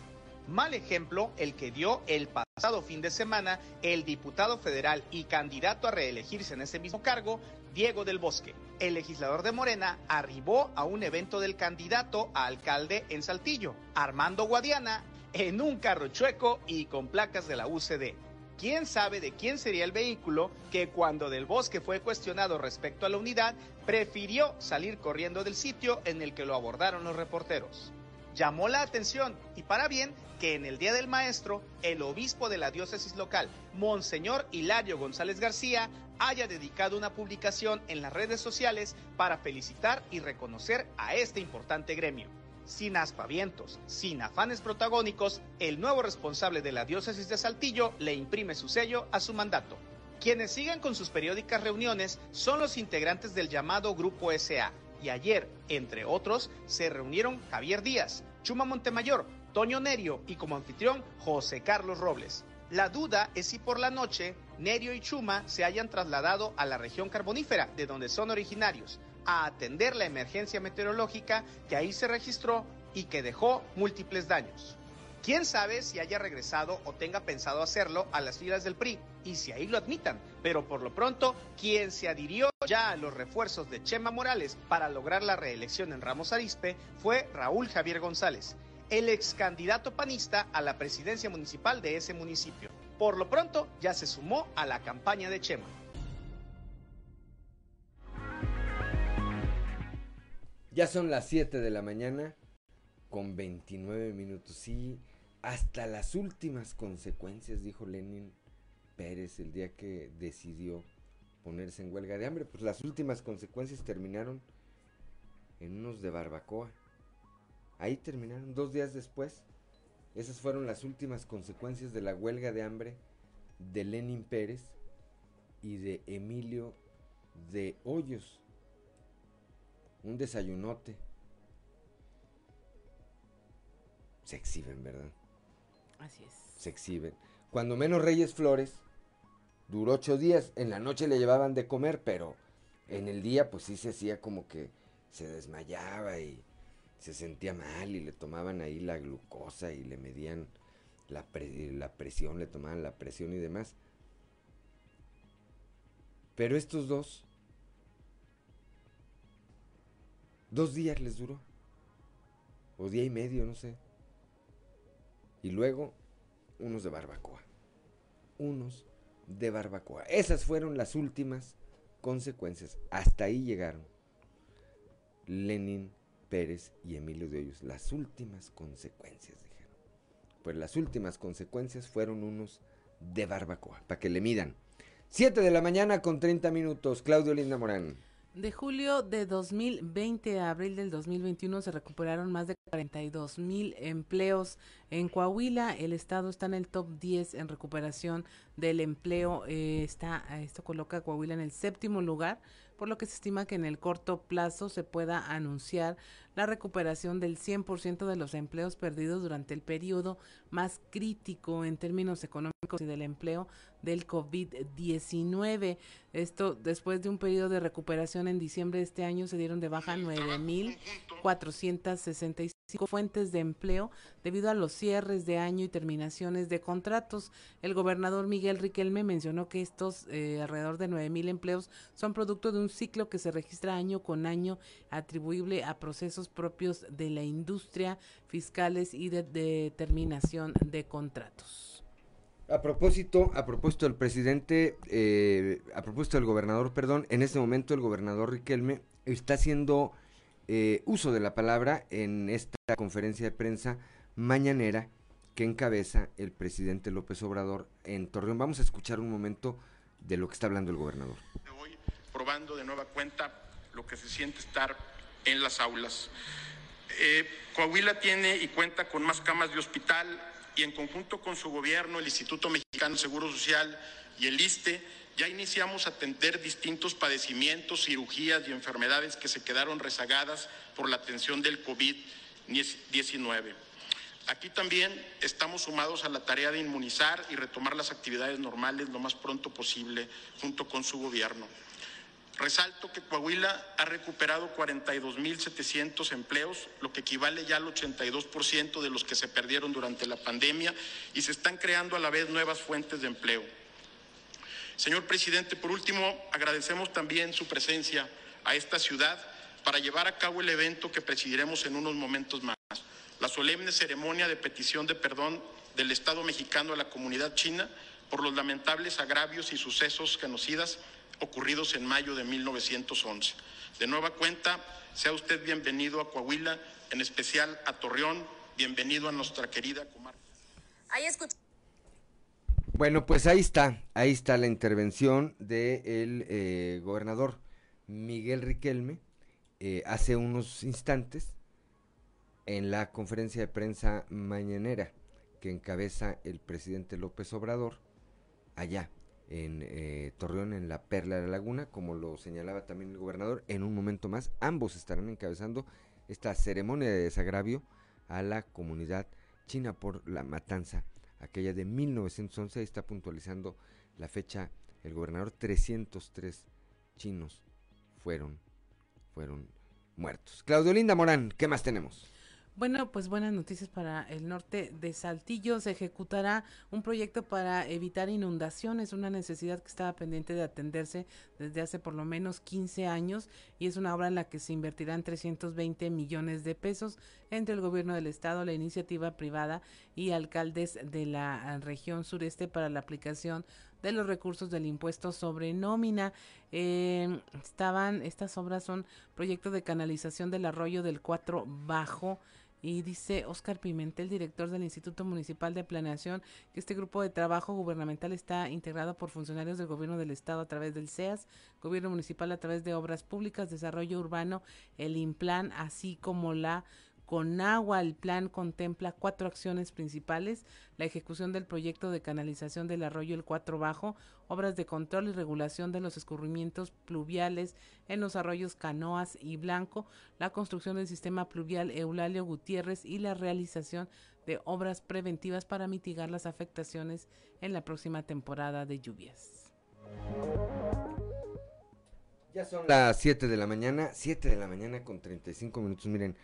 Mal ejemplo el que dio el pasado fin de semana el diputado federal y candidato a reelegirse en ese mismo cargo, Diego del Bosque. El legislador de Morena arribó a un evento del candidato a alcalde en Saltillo, Armando Guadiana, en un carro chueco y con placas de la UCD. ¿Quién sabe de quién sería el vehículo que cuando Del Bosque fue cuestionado respecto a la unidad, prefirió salir corriendo del sitio en el que lo abordaron los reporteros? Llamó la atención, y para bien, que en el Día del Maestro, el obispo de la diócesis local, Monseñor Hilario González García, haya dedicado una publicación en las redes sociales para felicitar y reconocer a este importante gremio sin aspavientos, sin afanes protagónicos, el nuevo responsable de la diócesis de Saltillo le imprime su sello a su mandato. Quienes siguen con sus periódicas reuniones son los integrantes del llamado Grupo SA, y ayer, entre otros, se reunieron Javier Díaz, Chuma Montemayor, Toño Nerio y como anfitrión José Carlos Robles. La duda es si por la noche Nerio y Chuma se hayan trasladado a la región carbonífera, de donde son originarios, a atender la emergencia meteorológica que ahí se registró y que dejó múltiples daños. Quién sabe si haya regresado o tenga pensado hacerlo a las filas del PRI y si ahí lo admitan. Pero por lo pronto, quien se adhirió ya a los refuerzos de Chema Morales para lograr la reelección en Ramos Arispe fue Raúl Javier González, el ex candidato panista a la presidencia municipal de ese municipio. Por lo pronto, ya se sumó a la campaña de Chema. Ya son las 7 de la mañana con 29 minutos. Sí, hasta las últimas consecuencias, dijo Lenin Pérez el día que decidió ponerse en huelga de hambre. Pues las últimas consecuencias terminaron en unos de barbacoa. Ahí terminaron dos días después. Esas fueron las últimas consecuencias de la huelga de hambre de Lenin Pérez y de Emilio de Hoyos un desayunote. Se exhiben, ¿verdad? Así es. Se exhiben. Cuando menos Reyes Flores duró ocho días. En la noche le llevaban de comer, pero en el día pues sí se hacía como que se desmayaba y se sentía mal y le tomaban ahí la glucosa y le medían la, presión, le tomaban la presión y demás. Pero estos dos Dos días les duró. O día y medio, no sé. Y luego, unos de barbacoa. Unos de barbacoa. Esas fueron las últimas consecuencias. Hasta ahí llegaron. Lenin, Pérez y Emilio de Hoyos. Las últimas consecuencias, dijeron. Pues las últimas consecuencias fueron unos de barbacoa. Para que le midan. Siete de la mañana con 30 minutos. Claudio Linda Morán. De julio de 2020 a abril del 2021 se recuperaron más de 42 mil empleos en Coahuila. El estado está en el top 10 en recuperación del empleo. Eh, está, esto coloca a Coahuila en el séptimo lugar, por lo que se estima que en el corto plazo se pueda anunciar la recuperación del 100% de los empleos perdidos durante el periodo más crítico en términos económicos y del empleo del COVID-19. Esto después de un periodo de recuperación en diciembre de este año se dieron de baja 9.465 fuentes de empleo debido a los cierres de año y terminaciones de contratos. El gobernador Miguel Riquelme mencionó que estos eh, alrededor de 9.000 empleos son producto de un ciclo que se registra año con año atribuible a procesos propios de la industria, fiscales y de determinación de contratos. A propósito, a propósito del presidente, eh, a propósito del gobernador, perdón, en este momento el gobernador Riquelme está haciendo eh, uso de la palabra en esta conferencia de prensa mañanera que encabeza el presidente López Obrador en Torreón. Vamos a escuchar un momento de lo que está hablando el gobernador. Hoy probando de nueva cuenta lo que se siente estar en las aulas. Eh, Coahuila tiene y cuenta con más camas de hospital y en conjunto con su gobierno, el Instituto Mexicano Seguro Social y el ISTE, ya iniciamos a atender distintos padecimientos, cirugías y enfermedades que se quedaron rezagadas por la atención del COVID-19. Aquí también estamos sumados a la tarea de inmunizar y retomar las actividades normales lo más pronto posible junto con su gobierno. Resalto que Coahuila ha recuperado 42.700 empleos, lo que equivale ya al 82% de los que se perdieron durante la pandemia y se están creando a la vez nuevas fuentes de empleo. Señor presidente, por último, agradecemos también su presencia a esta ciudad para llevar a cabo el evento que presidiremos en unos momentos más, la solemne ceremonia de petición de perdón del Estado mexicano a la comunidad china por los lamentables agravios y sucesos genocidas ocurridos en mayo de 1911. De nueva cuenta, sea usted bienvenido a Coahuila, en especial a Torreón, bienvenido a nuestra querida comarca. Bueno, pues ahí está, ahí está la intervención del eh, gobernador Miguel Riquelme eh, hace unos instantes en la conferencia de prensa mañanera que encabeza el presidente López Obrador allá en eh, Torreón, en la Perla de la Laguna, como lo señalaba también el gobernador, en un momento más ambos estarán encabezando esta ceremonia de desagravio a la comunidad china por la matanza aquella de 1911, está puntualizando la fecha el gobernador, 303 chinos fueron, fueron muertos. Claudio Linda Morán, ¿qué más tenemos? Bueno, pues buenas noticias para el norte de Saltillo. Se ejecutará un proyecto para evitar inundaciones, una necesidad que estaba pendiente de atenderse desde hace por lo menos 15 años y es una obra en la que se invertirán 320 millones de pesos entre el gobierno del estado, la iniciativa privada y alcaldes de la región sureste para la aplicación de los recursos del impuesto sobre nómina. Eh, estaban, estas obras son proyectos de canalización del arroyo del 4 Bajo y dice Oscar Pimentel, director del Instituto Municipal de Planeación, que este grupo de trabajo gubernamental está integrado por funcionarios del gobierno del estado a través del CEAS, gobierno municipal a través de obras públicas, desarrollo urbano, el IMPLAN, así como la con agua. El plan contempla cuatro acciones principales, la ejecución del proyecto de canalización del arroyo El Cuatro Bajo, obras de control y regulación de los escurrimientos pluviales en los arroyos Canoas y Blanco, la construcción del sistema pluvial Eulalio Gutiérrez y la realización de obras preventivas para mitigar las afectaciones en la próxima temporada de lluvias. Ya son las 7 de la mañana, 7 de la mañana con 35 minutos. Miren,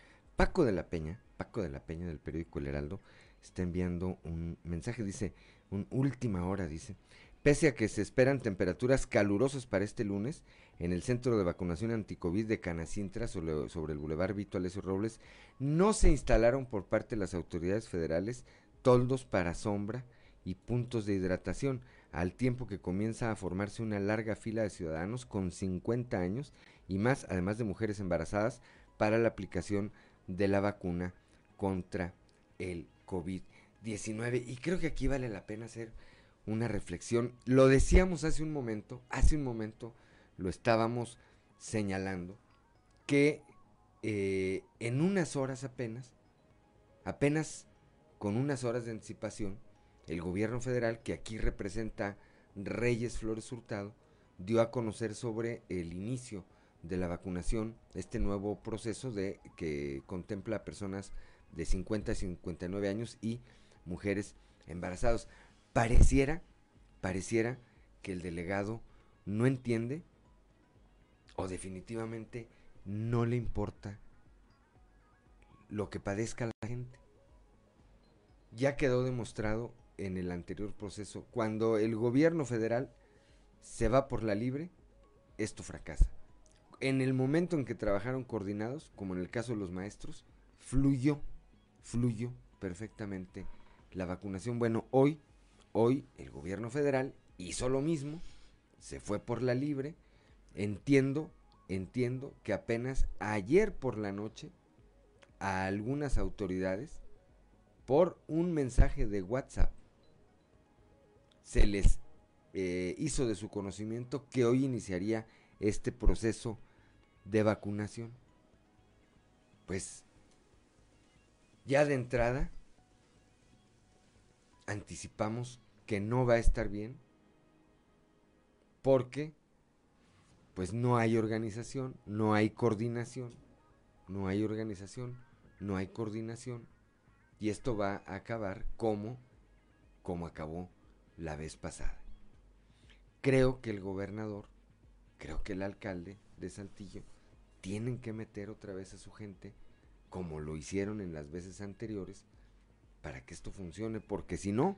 Paco de la Peña, Paco de la Peña del periódico El Heraldo, está enviando un mensaje, dice, un última hora, dice, pese a que se esperan temperaturas calurosas para este lunes, en el centro de vacunación anticovid de Canacintra, sobre, sobre el bulevar Vito Alessio Robles, no se instalaron por parte de las autoridades federales toldos para sombra y puntos de hidratación, al tiempo que comienza a formarse una larga fila de ciudadanos con 50 años y más, además de mujeres embarazadas, para la aplicación de la vacuna contra el COVID-19. Y creo que aquí vale la pena hacer una reflexión. Lo decíamos hace un momento, hace un momento lo estábamos señalando, que eh, en unas horas apenas, apenas con unas horas de anticipación, el gobierno federal, que aquí representa Reyes Flores Hurtado, dio a conocer sobre el inicio de la vacunación, este nuevo proceso de que contempla a personas de 50 a 59 años y mujeres embarazadas. Pareciera, pareciera que el delegado no entiende o definitivamente no le importa lo que padezca la gente. Ya quedó demostrado en el anterior proceso, cuando el gobierno federal se va por la libre, esto fracasa en el momento en que trabajaron coordinados, como en el caso de los maestros, fluyó, fluyó perfectamente la vacunación. Bueno, hoy, hoy el gobierno federal hizo lo mismo, se fue por la libre. Entiendo, entiendo que apenas ayer por la noche a algunas autoridades, por un mensaje de WhatsApp, se les eh, hizo de su conocimiento que hoy iniciaría este proceso de vacunación. Pues ya de entrada anticipamos que no va a estar bien porque pues no hay organización, no hay coordinación, no hay organización, no hay coordinación y esto va a acabar como como acabó la vez pasada. Creo que el gobernador, creo que el alcalde de Saltillo tienen que meter otra vez a su gente, como lo hicieron en las veces anteriores, para que esto funcione, porque si no,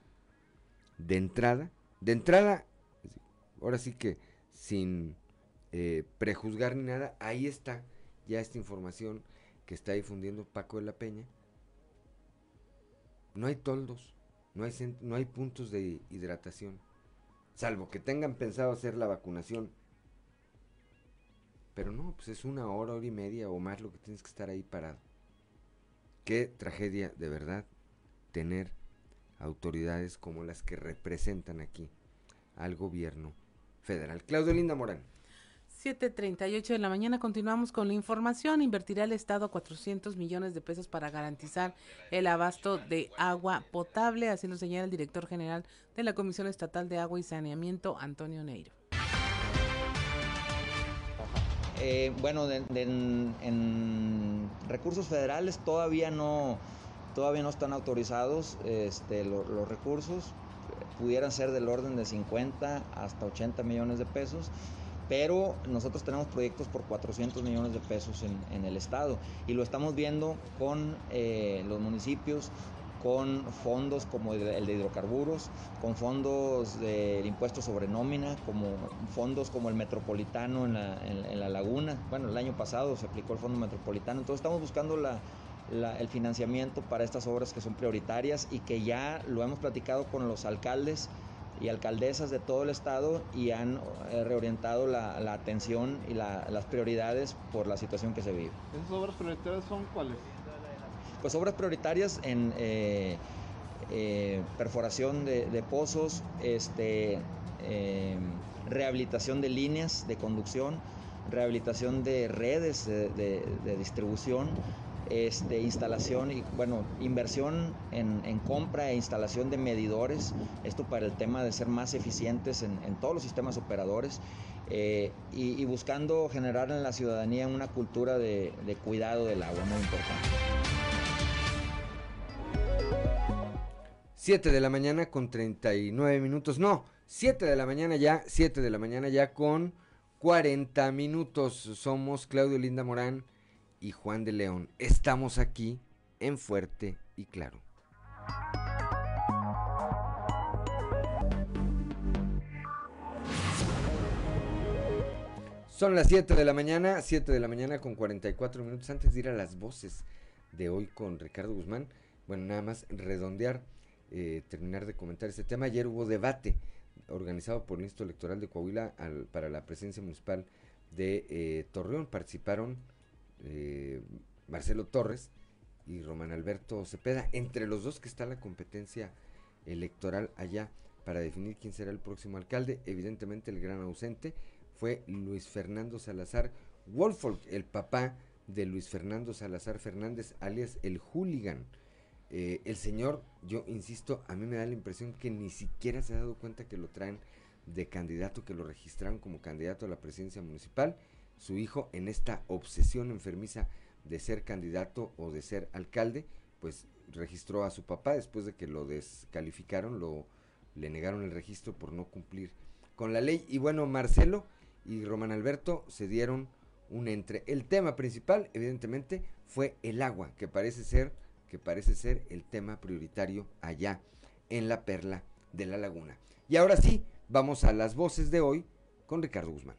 de entrada, de entrada, ahora sí que sin eh, prejuzgar ni nada, ahí está ya esta información que está difundiendo Paco de la Peña. No hay toldos, no hay, no hay puntos de hidratación, salvo que tengan pensado hacer la vacunación pero no, pues es una hora, hora y media o más lo que tienes que estar ahí parado. Qué tragedia, de verdad, tener autoridades como las que representan aquí al gobierno federal. Claudio Linda Morán. 7.38 de la mañana continuamos con la información. Invertirá el Estado 400 millones de pesos para garantizar el abasto de agua potable, así lo señala el director general de la Comisión Estatal de Agua y Saneamiento, Antonio Neiro. Eh, bueno, en, recursos federales todavía no, todavía no están autorizados este, los recursos, pudieran ser del orden de 50 hasta 80 millones de pesos pero nosotros tenemos proyectos por 400 millones de pesos en, el estado y lo estamos viendo con eh, los municipios, con fondos como el de hidrocarburos, con fondos del impuesto sobre nómina, como fondos como el metropolitano en la, laguna. Bueno, el año pasado se aplicó el fondo metropolitano, entonces estamos buscando el financiamiento para estas obras que son prioritarias y que ya lo hemos platicado con los alcaldes y alcaldesas de todo el estado y han eh, reorientado la, atención y las prioridades por la situación que se vive. ¿Esas obras prioritarias son cuáles? Pues obras prioritarias en eh, eh, perforación de, pozos, este, rehabilitación de líneas de conducción, rehabilitación de redes de distribución, este, instalación y bueno, inversión en, compra e instalación de medidores, esto para el tema de ser más eficientes en, todos los sistemas operadores eh, y, buscando generar en la ciudadanía una cultura de, cuidado del agua, muy importante. 7 de la mañana con 39 minutos, no, 7 de la mañana ya, 7 de la mañana ya con 40 minutos. Somos Claudio Linda Morán y Juan de León. Estamos aquí en Fuerte y Claro. Son las 7 de la mañana, 7 de la mañana con 44 minutos antes de ir a las voces de hoy con Ricardo Guzmán. Bueno, nada más redondear, eh, terminar de comentar este tema. Ayer hubo debate organizado por el Instituto Electoral de Coahuila para la presidencia municipal de eh, Torreón. Participaron eh, Marcelo Torres y Román Alberto Cepeda, entre los dos que está la competencia electoral allá para definir quién será el próximo alcalde. Evidentemente el gran ausente fue Luis Fernando Salazar Wolfolk, el papá de Luis Fernando Salazar Fernández, alias el hooligan. Eh, el señor, yo insisto, a mí me da la impresión que ni siquiera se ha dado cuenta que lo traen de candidato, que lo registraron como candidato a la presidencia municipal su hijo en esta obsesión enfermiza de ser candidato o de ser alcalde, pues registró a su papá después de que lo descalificaron, lo le negaron el registro por no cumplir con la ley y bueno, Marcelo y Román Alberto se dieron un entre. El tema principal, evidentemente, fue el agua, que parece ser que parece ser el tema prioritario allá en la perla de la laguna. Y ahora sí, vamos a las voces de hoy con Ricardo Guzmán.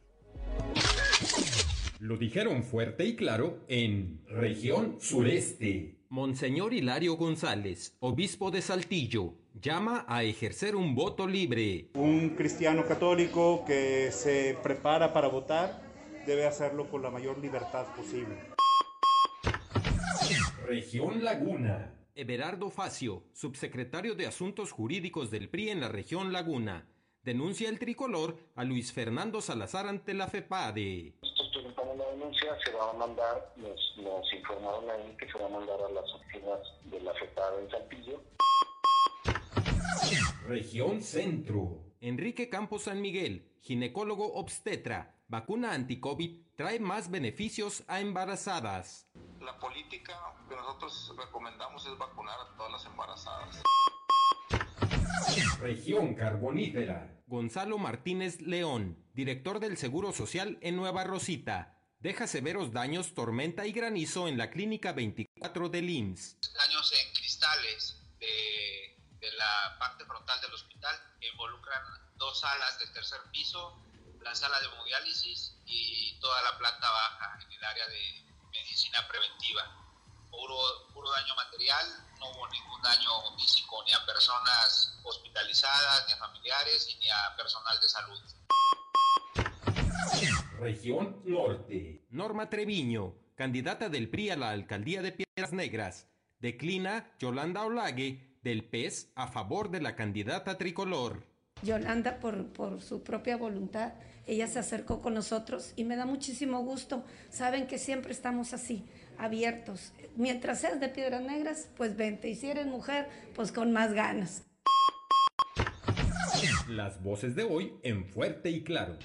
Lo dijeron fuerte y claro en región sureste. Monseñor Hilario González, obispo de Saltillo, llama a ejercer un voto libre. Un cristiano católico que se prepara para votar debe hacerlo con la mayor libertad posible. Región Laguna. Everardo Facio, subsecretario de Asuntos Jurídicos del PRI en la región Laguna, denuncia el tricolor a Luis Fernando Salazar ante la FEPADE la denuncia, se va a mandar, nos, nos informaron ahí que se va a mandar a las oficinas de la FEPAD en Saltillo. Región Centro. Enrique Campos San Miguel, ginecólogo obstetra, vacuna anti-COVID trae más beneficios a embarazadas. La política que nosotros recomendamos es vacunar a todas las embarazadas. Región Carbonífera. Gonzalo Martínez León, director del Seguro Social en Nueva Rosita, deja severos daños tormenta y granizo en la clínica 24 del IMSS. Daños en cristales de, la parte frontal del hospital involucran dos salas del tercer piso, la sala de hemodiálisis y toda la planta baja en el área de medicina preventiva. Puro, puro daño material, no hubo ningún daño físico ni a personas hospitalizadas, ni a familiares, ni a personal de salud. Región Norte. Norma Treviño, candidata del PRI a la alcaldía de Piedras Negras. Declina Yolanda Olague del PES a favor de la candidata tricolor. Yolanda, por, por su propia voluntad, ella se acercó con nosotros y me da muchísimo gusto. Saben que siempre estamos así, abiertos. Mientras seas de Piedras Negras, pues vente. Y si eres mujer, pues con más ganas. Las voces de hoy en Fuerte y Claro.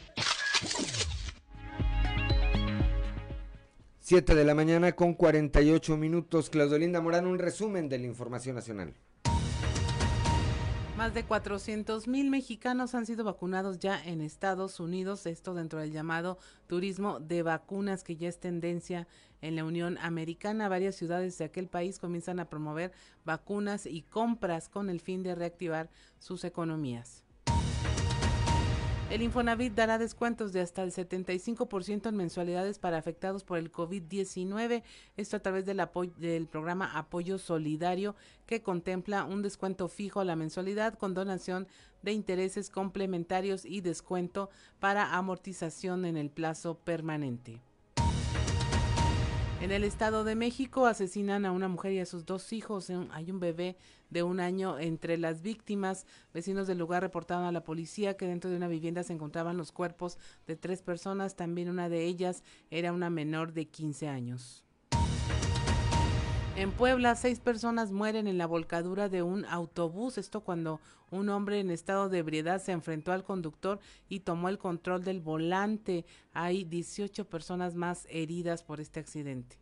7 de la mañana con 48 minutos. Claudio Linda Morán, un resumen de la información nacional. Más de 400 mil mexicanos han sido vacunados ya en Estados Unidos, esto dentro del llamado turismo de vacunas que ya es tendencia en la Unión Americana. Varias ciudades de aquel país comienzan a promover vacunas y compras con el fin de reactivar sus economías. El Infonavit dará descuentos de hasta el 75% en mensualidades para afectados por el COVID-19, esto a través del, del programa Apoyo Solidario que contempla un descuento fijo a la mensualidad con donación de intereses complementarios y descuento para amortización en el plazo permanente. En el Estado de México asesinan a una mujer y a sus dos hijos. Hay un bebé de un año entre las víctimas. Vecinos del lugar reportaron a la policía que dentro de una vivienda se encontraban los cuerpos de tres personas. También una de ellas era una menor de 15 años. En Puebla, seis personas mueren en la volcadura de un autobús. Esto cuando un hombre en estado de ebriedad se enfrentó al conductor y tomó el control del volante. Hay 18 personas más heridas por este accidente.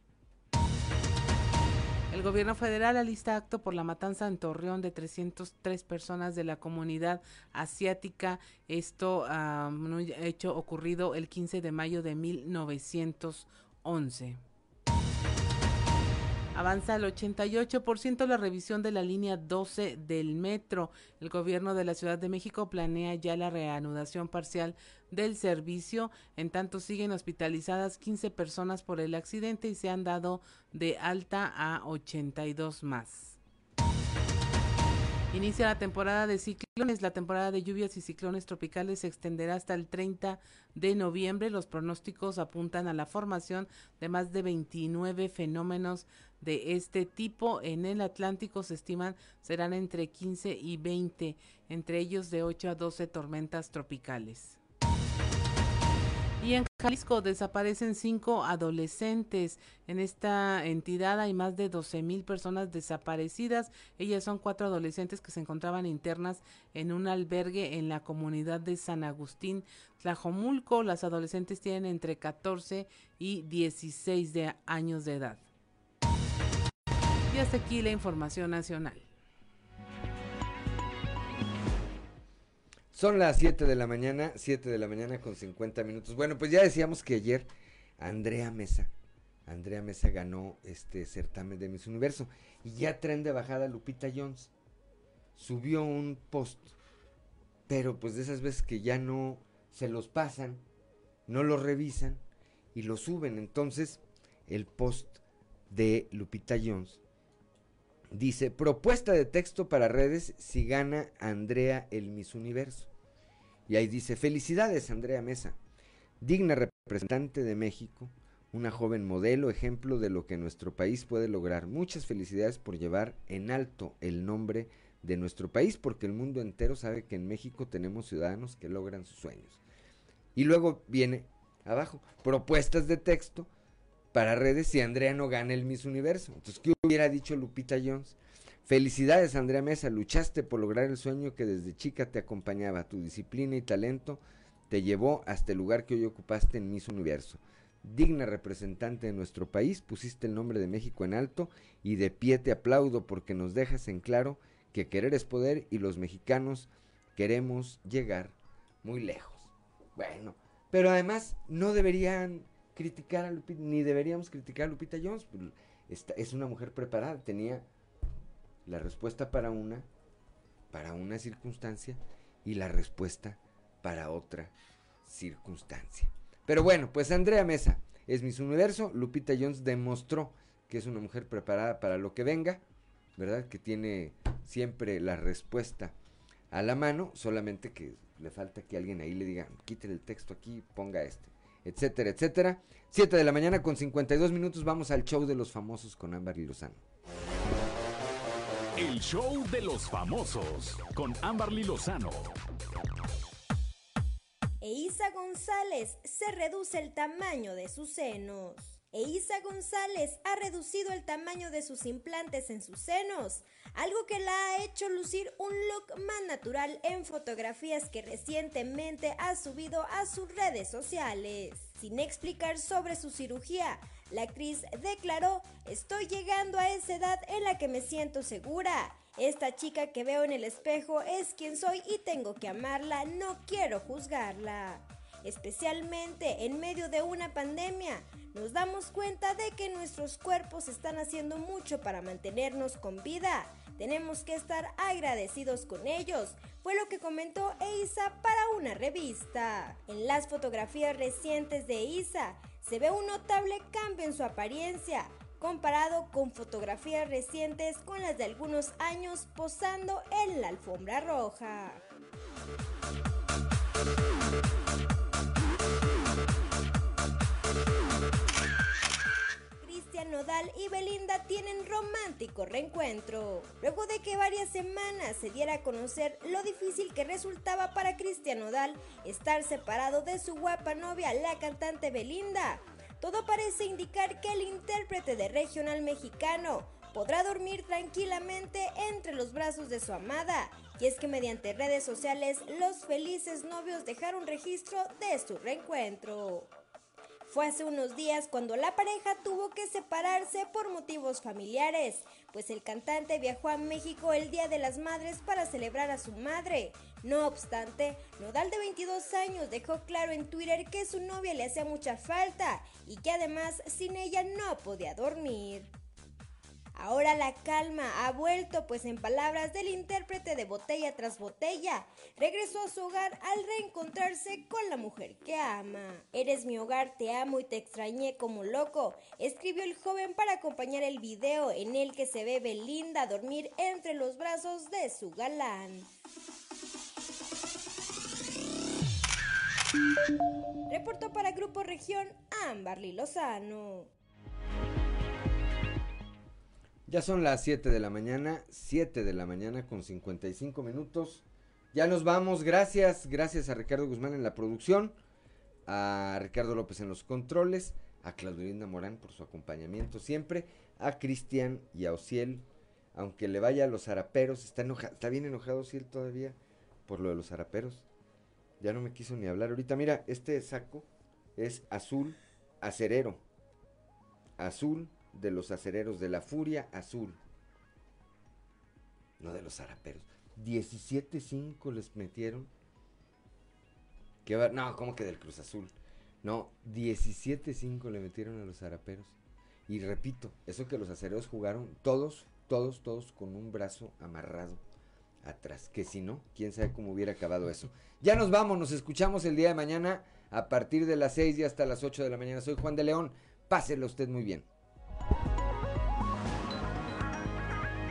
El gobierno federal alista acto por la matanza en Torreón de 303 personas de la comunidad asiática. Esto um, hecho ocurrido el 15 de mayo de 1911. Avanza el 88% la revisión de la línea 12 del metro. El gobierno de la Ciudad de México planea ya la reanudación parcial del servicio. En tanto, siguen hospitalizadas 15 personas por el accidente y se han dado de alta a 82 más. Inicia la temporada de ciclones. La temporada de lluvias y ciclones tropicales se extenderá hasta el 30 de noviembre. Los pronósticos apuntan a la formación de más de 29 fenómenos de este tipo. En el Atlántico se estiman serán entre 15 y 20, entre ellos de 8 a 12 tormentas tropicales. Y en Jalisco desaparecen cinco adolescentes. En esta entidad hay más de 12 mil personas desaparecidas. Ellas son cuatro adolescentes que se encontraban internas en un albergue en la comunidad de San Agustín, Tlajomulco. Las adolescentes tienen entre 14 y 16 de años de edad. Y hasta aquí la información nacional. Son las 7 de la mañana, 7 de la mañana con 50 minutos. Bueno, pues ya decíamos que ayer Andrea Mesa, Andrea Mesa ganó este certamen de Miss Universo y ya tren de bajada Lupita Jones. Subió un post, pero pues de esas veces que ya no se los pasan, no los revisan y lo suben. Entonces, el post de Lupita Jones dice, propuesta de texto para redes si gana Andrea el Miss Universo. Y ahí dice, felicidades Andrea Mesa, digna representante de México, una joven modelo, ejemplo de lo que nuestro país puede lograr. Muchas felicidades por llevar en alto el nombre de nuestro país, porque el mundo entero sabe que en México tenemos ciudadanos que logran sus sueños. Y luego viene abajo, propuestas de texto para redes si Andrea no gana el Miss Universo. Entonces, ¿qué hubiera dicho Lupita Jones? Felicidades, Andrea Mesa, luchaste por lograr el sueño que desde chica te acompañaba. Tu disciplina y talento te llevó hasta el lugar que hoy ocupaste en Miss Universo. Digna representante de nuestro país, pusiste el nombre de México en alto y de pie te aplaudo porque nos dejas en claro que querer es poder y los mexicanos queremos llegar muy lejos. Bueno, pero además no deberían criticar a Lupita, ni deberíamos criticar a Lupita Jones. Pues, esta, es una mujer preparada, tenía la respuesta para una, para una circunstancia y la respuesta para otra circunstancia. Pero bueno, pues Andrea Mesa es Miss Universo, Lupita Jones demostró que es una mujer preparada para lo que venga, ¿verdad? Que tiene siempre la respuesta a la mano, solamente que le falta que alguien ahí le diga, quítele el texto aquí, ponga este, etcétera, etcétera. 7 de la mañana con 52 minutos, vamos al show de los famosos con Ámbar y Lozano. El show de los famosos con Amberly Lozano. Eisa González se reduce el tamaño de sus senos. Eisa González ha reducido el tamaño de sus implantes en sus senos, algo que la ha hecho lucir un look más natural en fotografías que recientemente ha subido a sus redes sociales. Sin explicar sobre su cirugía, la actriz declaró, estoy llegando a esa edad en la que me siento segura. Esta chica que veo en el espejo es quien soy y tengo que amarla, no quiero juzgarla. Especialmente en medio de una pandemia, nos damos cuenta de que nuestros cuerpos están haciendo mucho para mantenernos con vida. Tenemos que estar agradecidos con ellos, fue lo que comentó Eisa para una revista. En las fotografías recientes de Isa se ve un notable cambio en su apariencia, comparado con fotografías recientes con las de algunos años posando en la alfombra roja. Nodal y Belinda tienen romántico reencuentro. Luego de que varias semanas se diera a conocer lo difícil que resultaba para Cristian Nodal estar separado de su guapa novia, la cantante Belinda, todo parece indicar que el intérprete de regional mexicano podrá dormir tranquilamente entre los brazos de su amada. Y es que mediante redes sociales los felices novios dejaron registro de su reencuentro. Fue hace unos días cuando la pareja tuvo que separarse por motivos familiares, pues el cantante viajó a México el Día de las Madres para celebrar a su madre. No obstante, Nodal de 22 años dejó claro en Twitter que su novia le hacía mucha falta y que además sin ella no podía dormir. Ahora la calma ha vuelto, pues en palabras del intérprete de Botella tras Botella, regresó a su hogar al reencontrarse con la mujer que ama. Eres mi hogar, te amo y te extrañé como loco, escribió el joven para acompañar el video en el que se ve Belinda dormir entre los brazos de su galán. Reportó para Grupo Región Amberly Lozano. Ya son las 7 de la mañana, 7 de la mañana con 55 minutos. Ya nos vamos, gracias, gracias a Ricardo Guzmán en la producción, a Ricardo López en los controles, a Claudelina Morán por su acompañamiento siempre, a Cristian y a Ociel, aunque le vaya a los zaraperos, está, está bien enojado Ociel todavía por lo de los zaraperos. Ya no me quiso ni hablar ahorita. Mira, este saco es azul acerero. Azul de los acereros de la Furia Azul. No de los zaraperos. 17-5 les metieron. ¿Qué va? No, ¿cómo que del Cruz Azul? No, 17-5 le metieron a los zaraperos. Y repito, eso que los acereros jugaron todos, todos, todos con un brazo amarrado atrás. Que si no, quién sabe cómo hubiera acabado eso. Ya nos vamos, nos escuchamos el día de mañana a partir de las 6 y hasta las 8 de la mañana. Soy Juan de León. Páselo usted muy bien.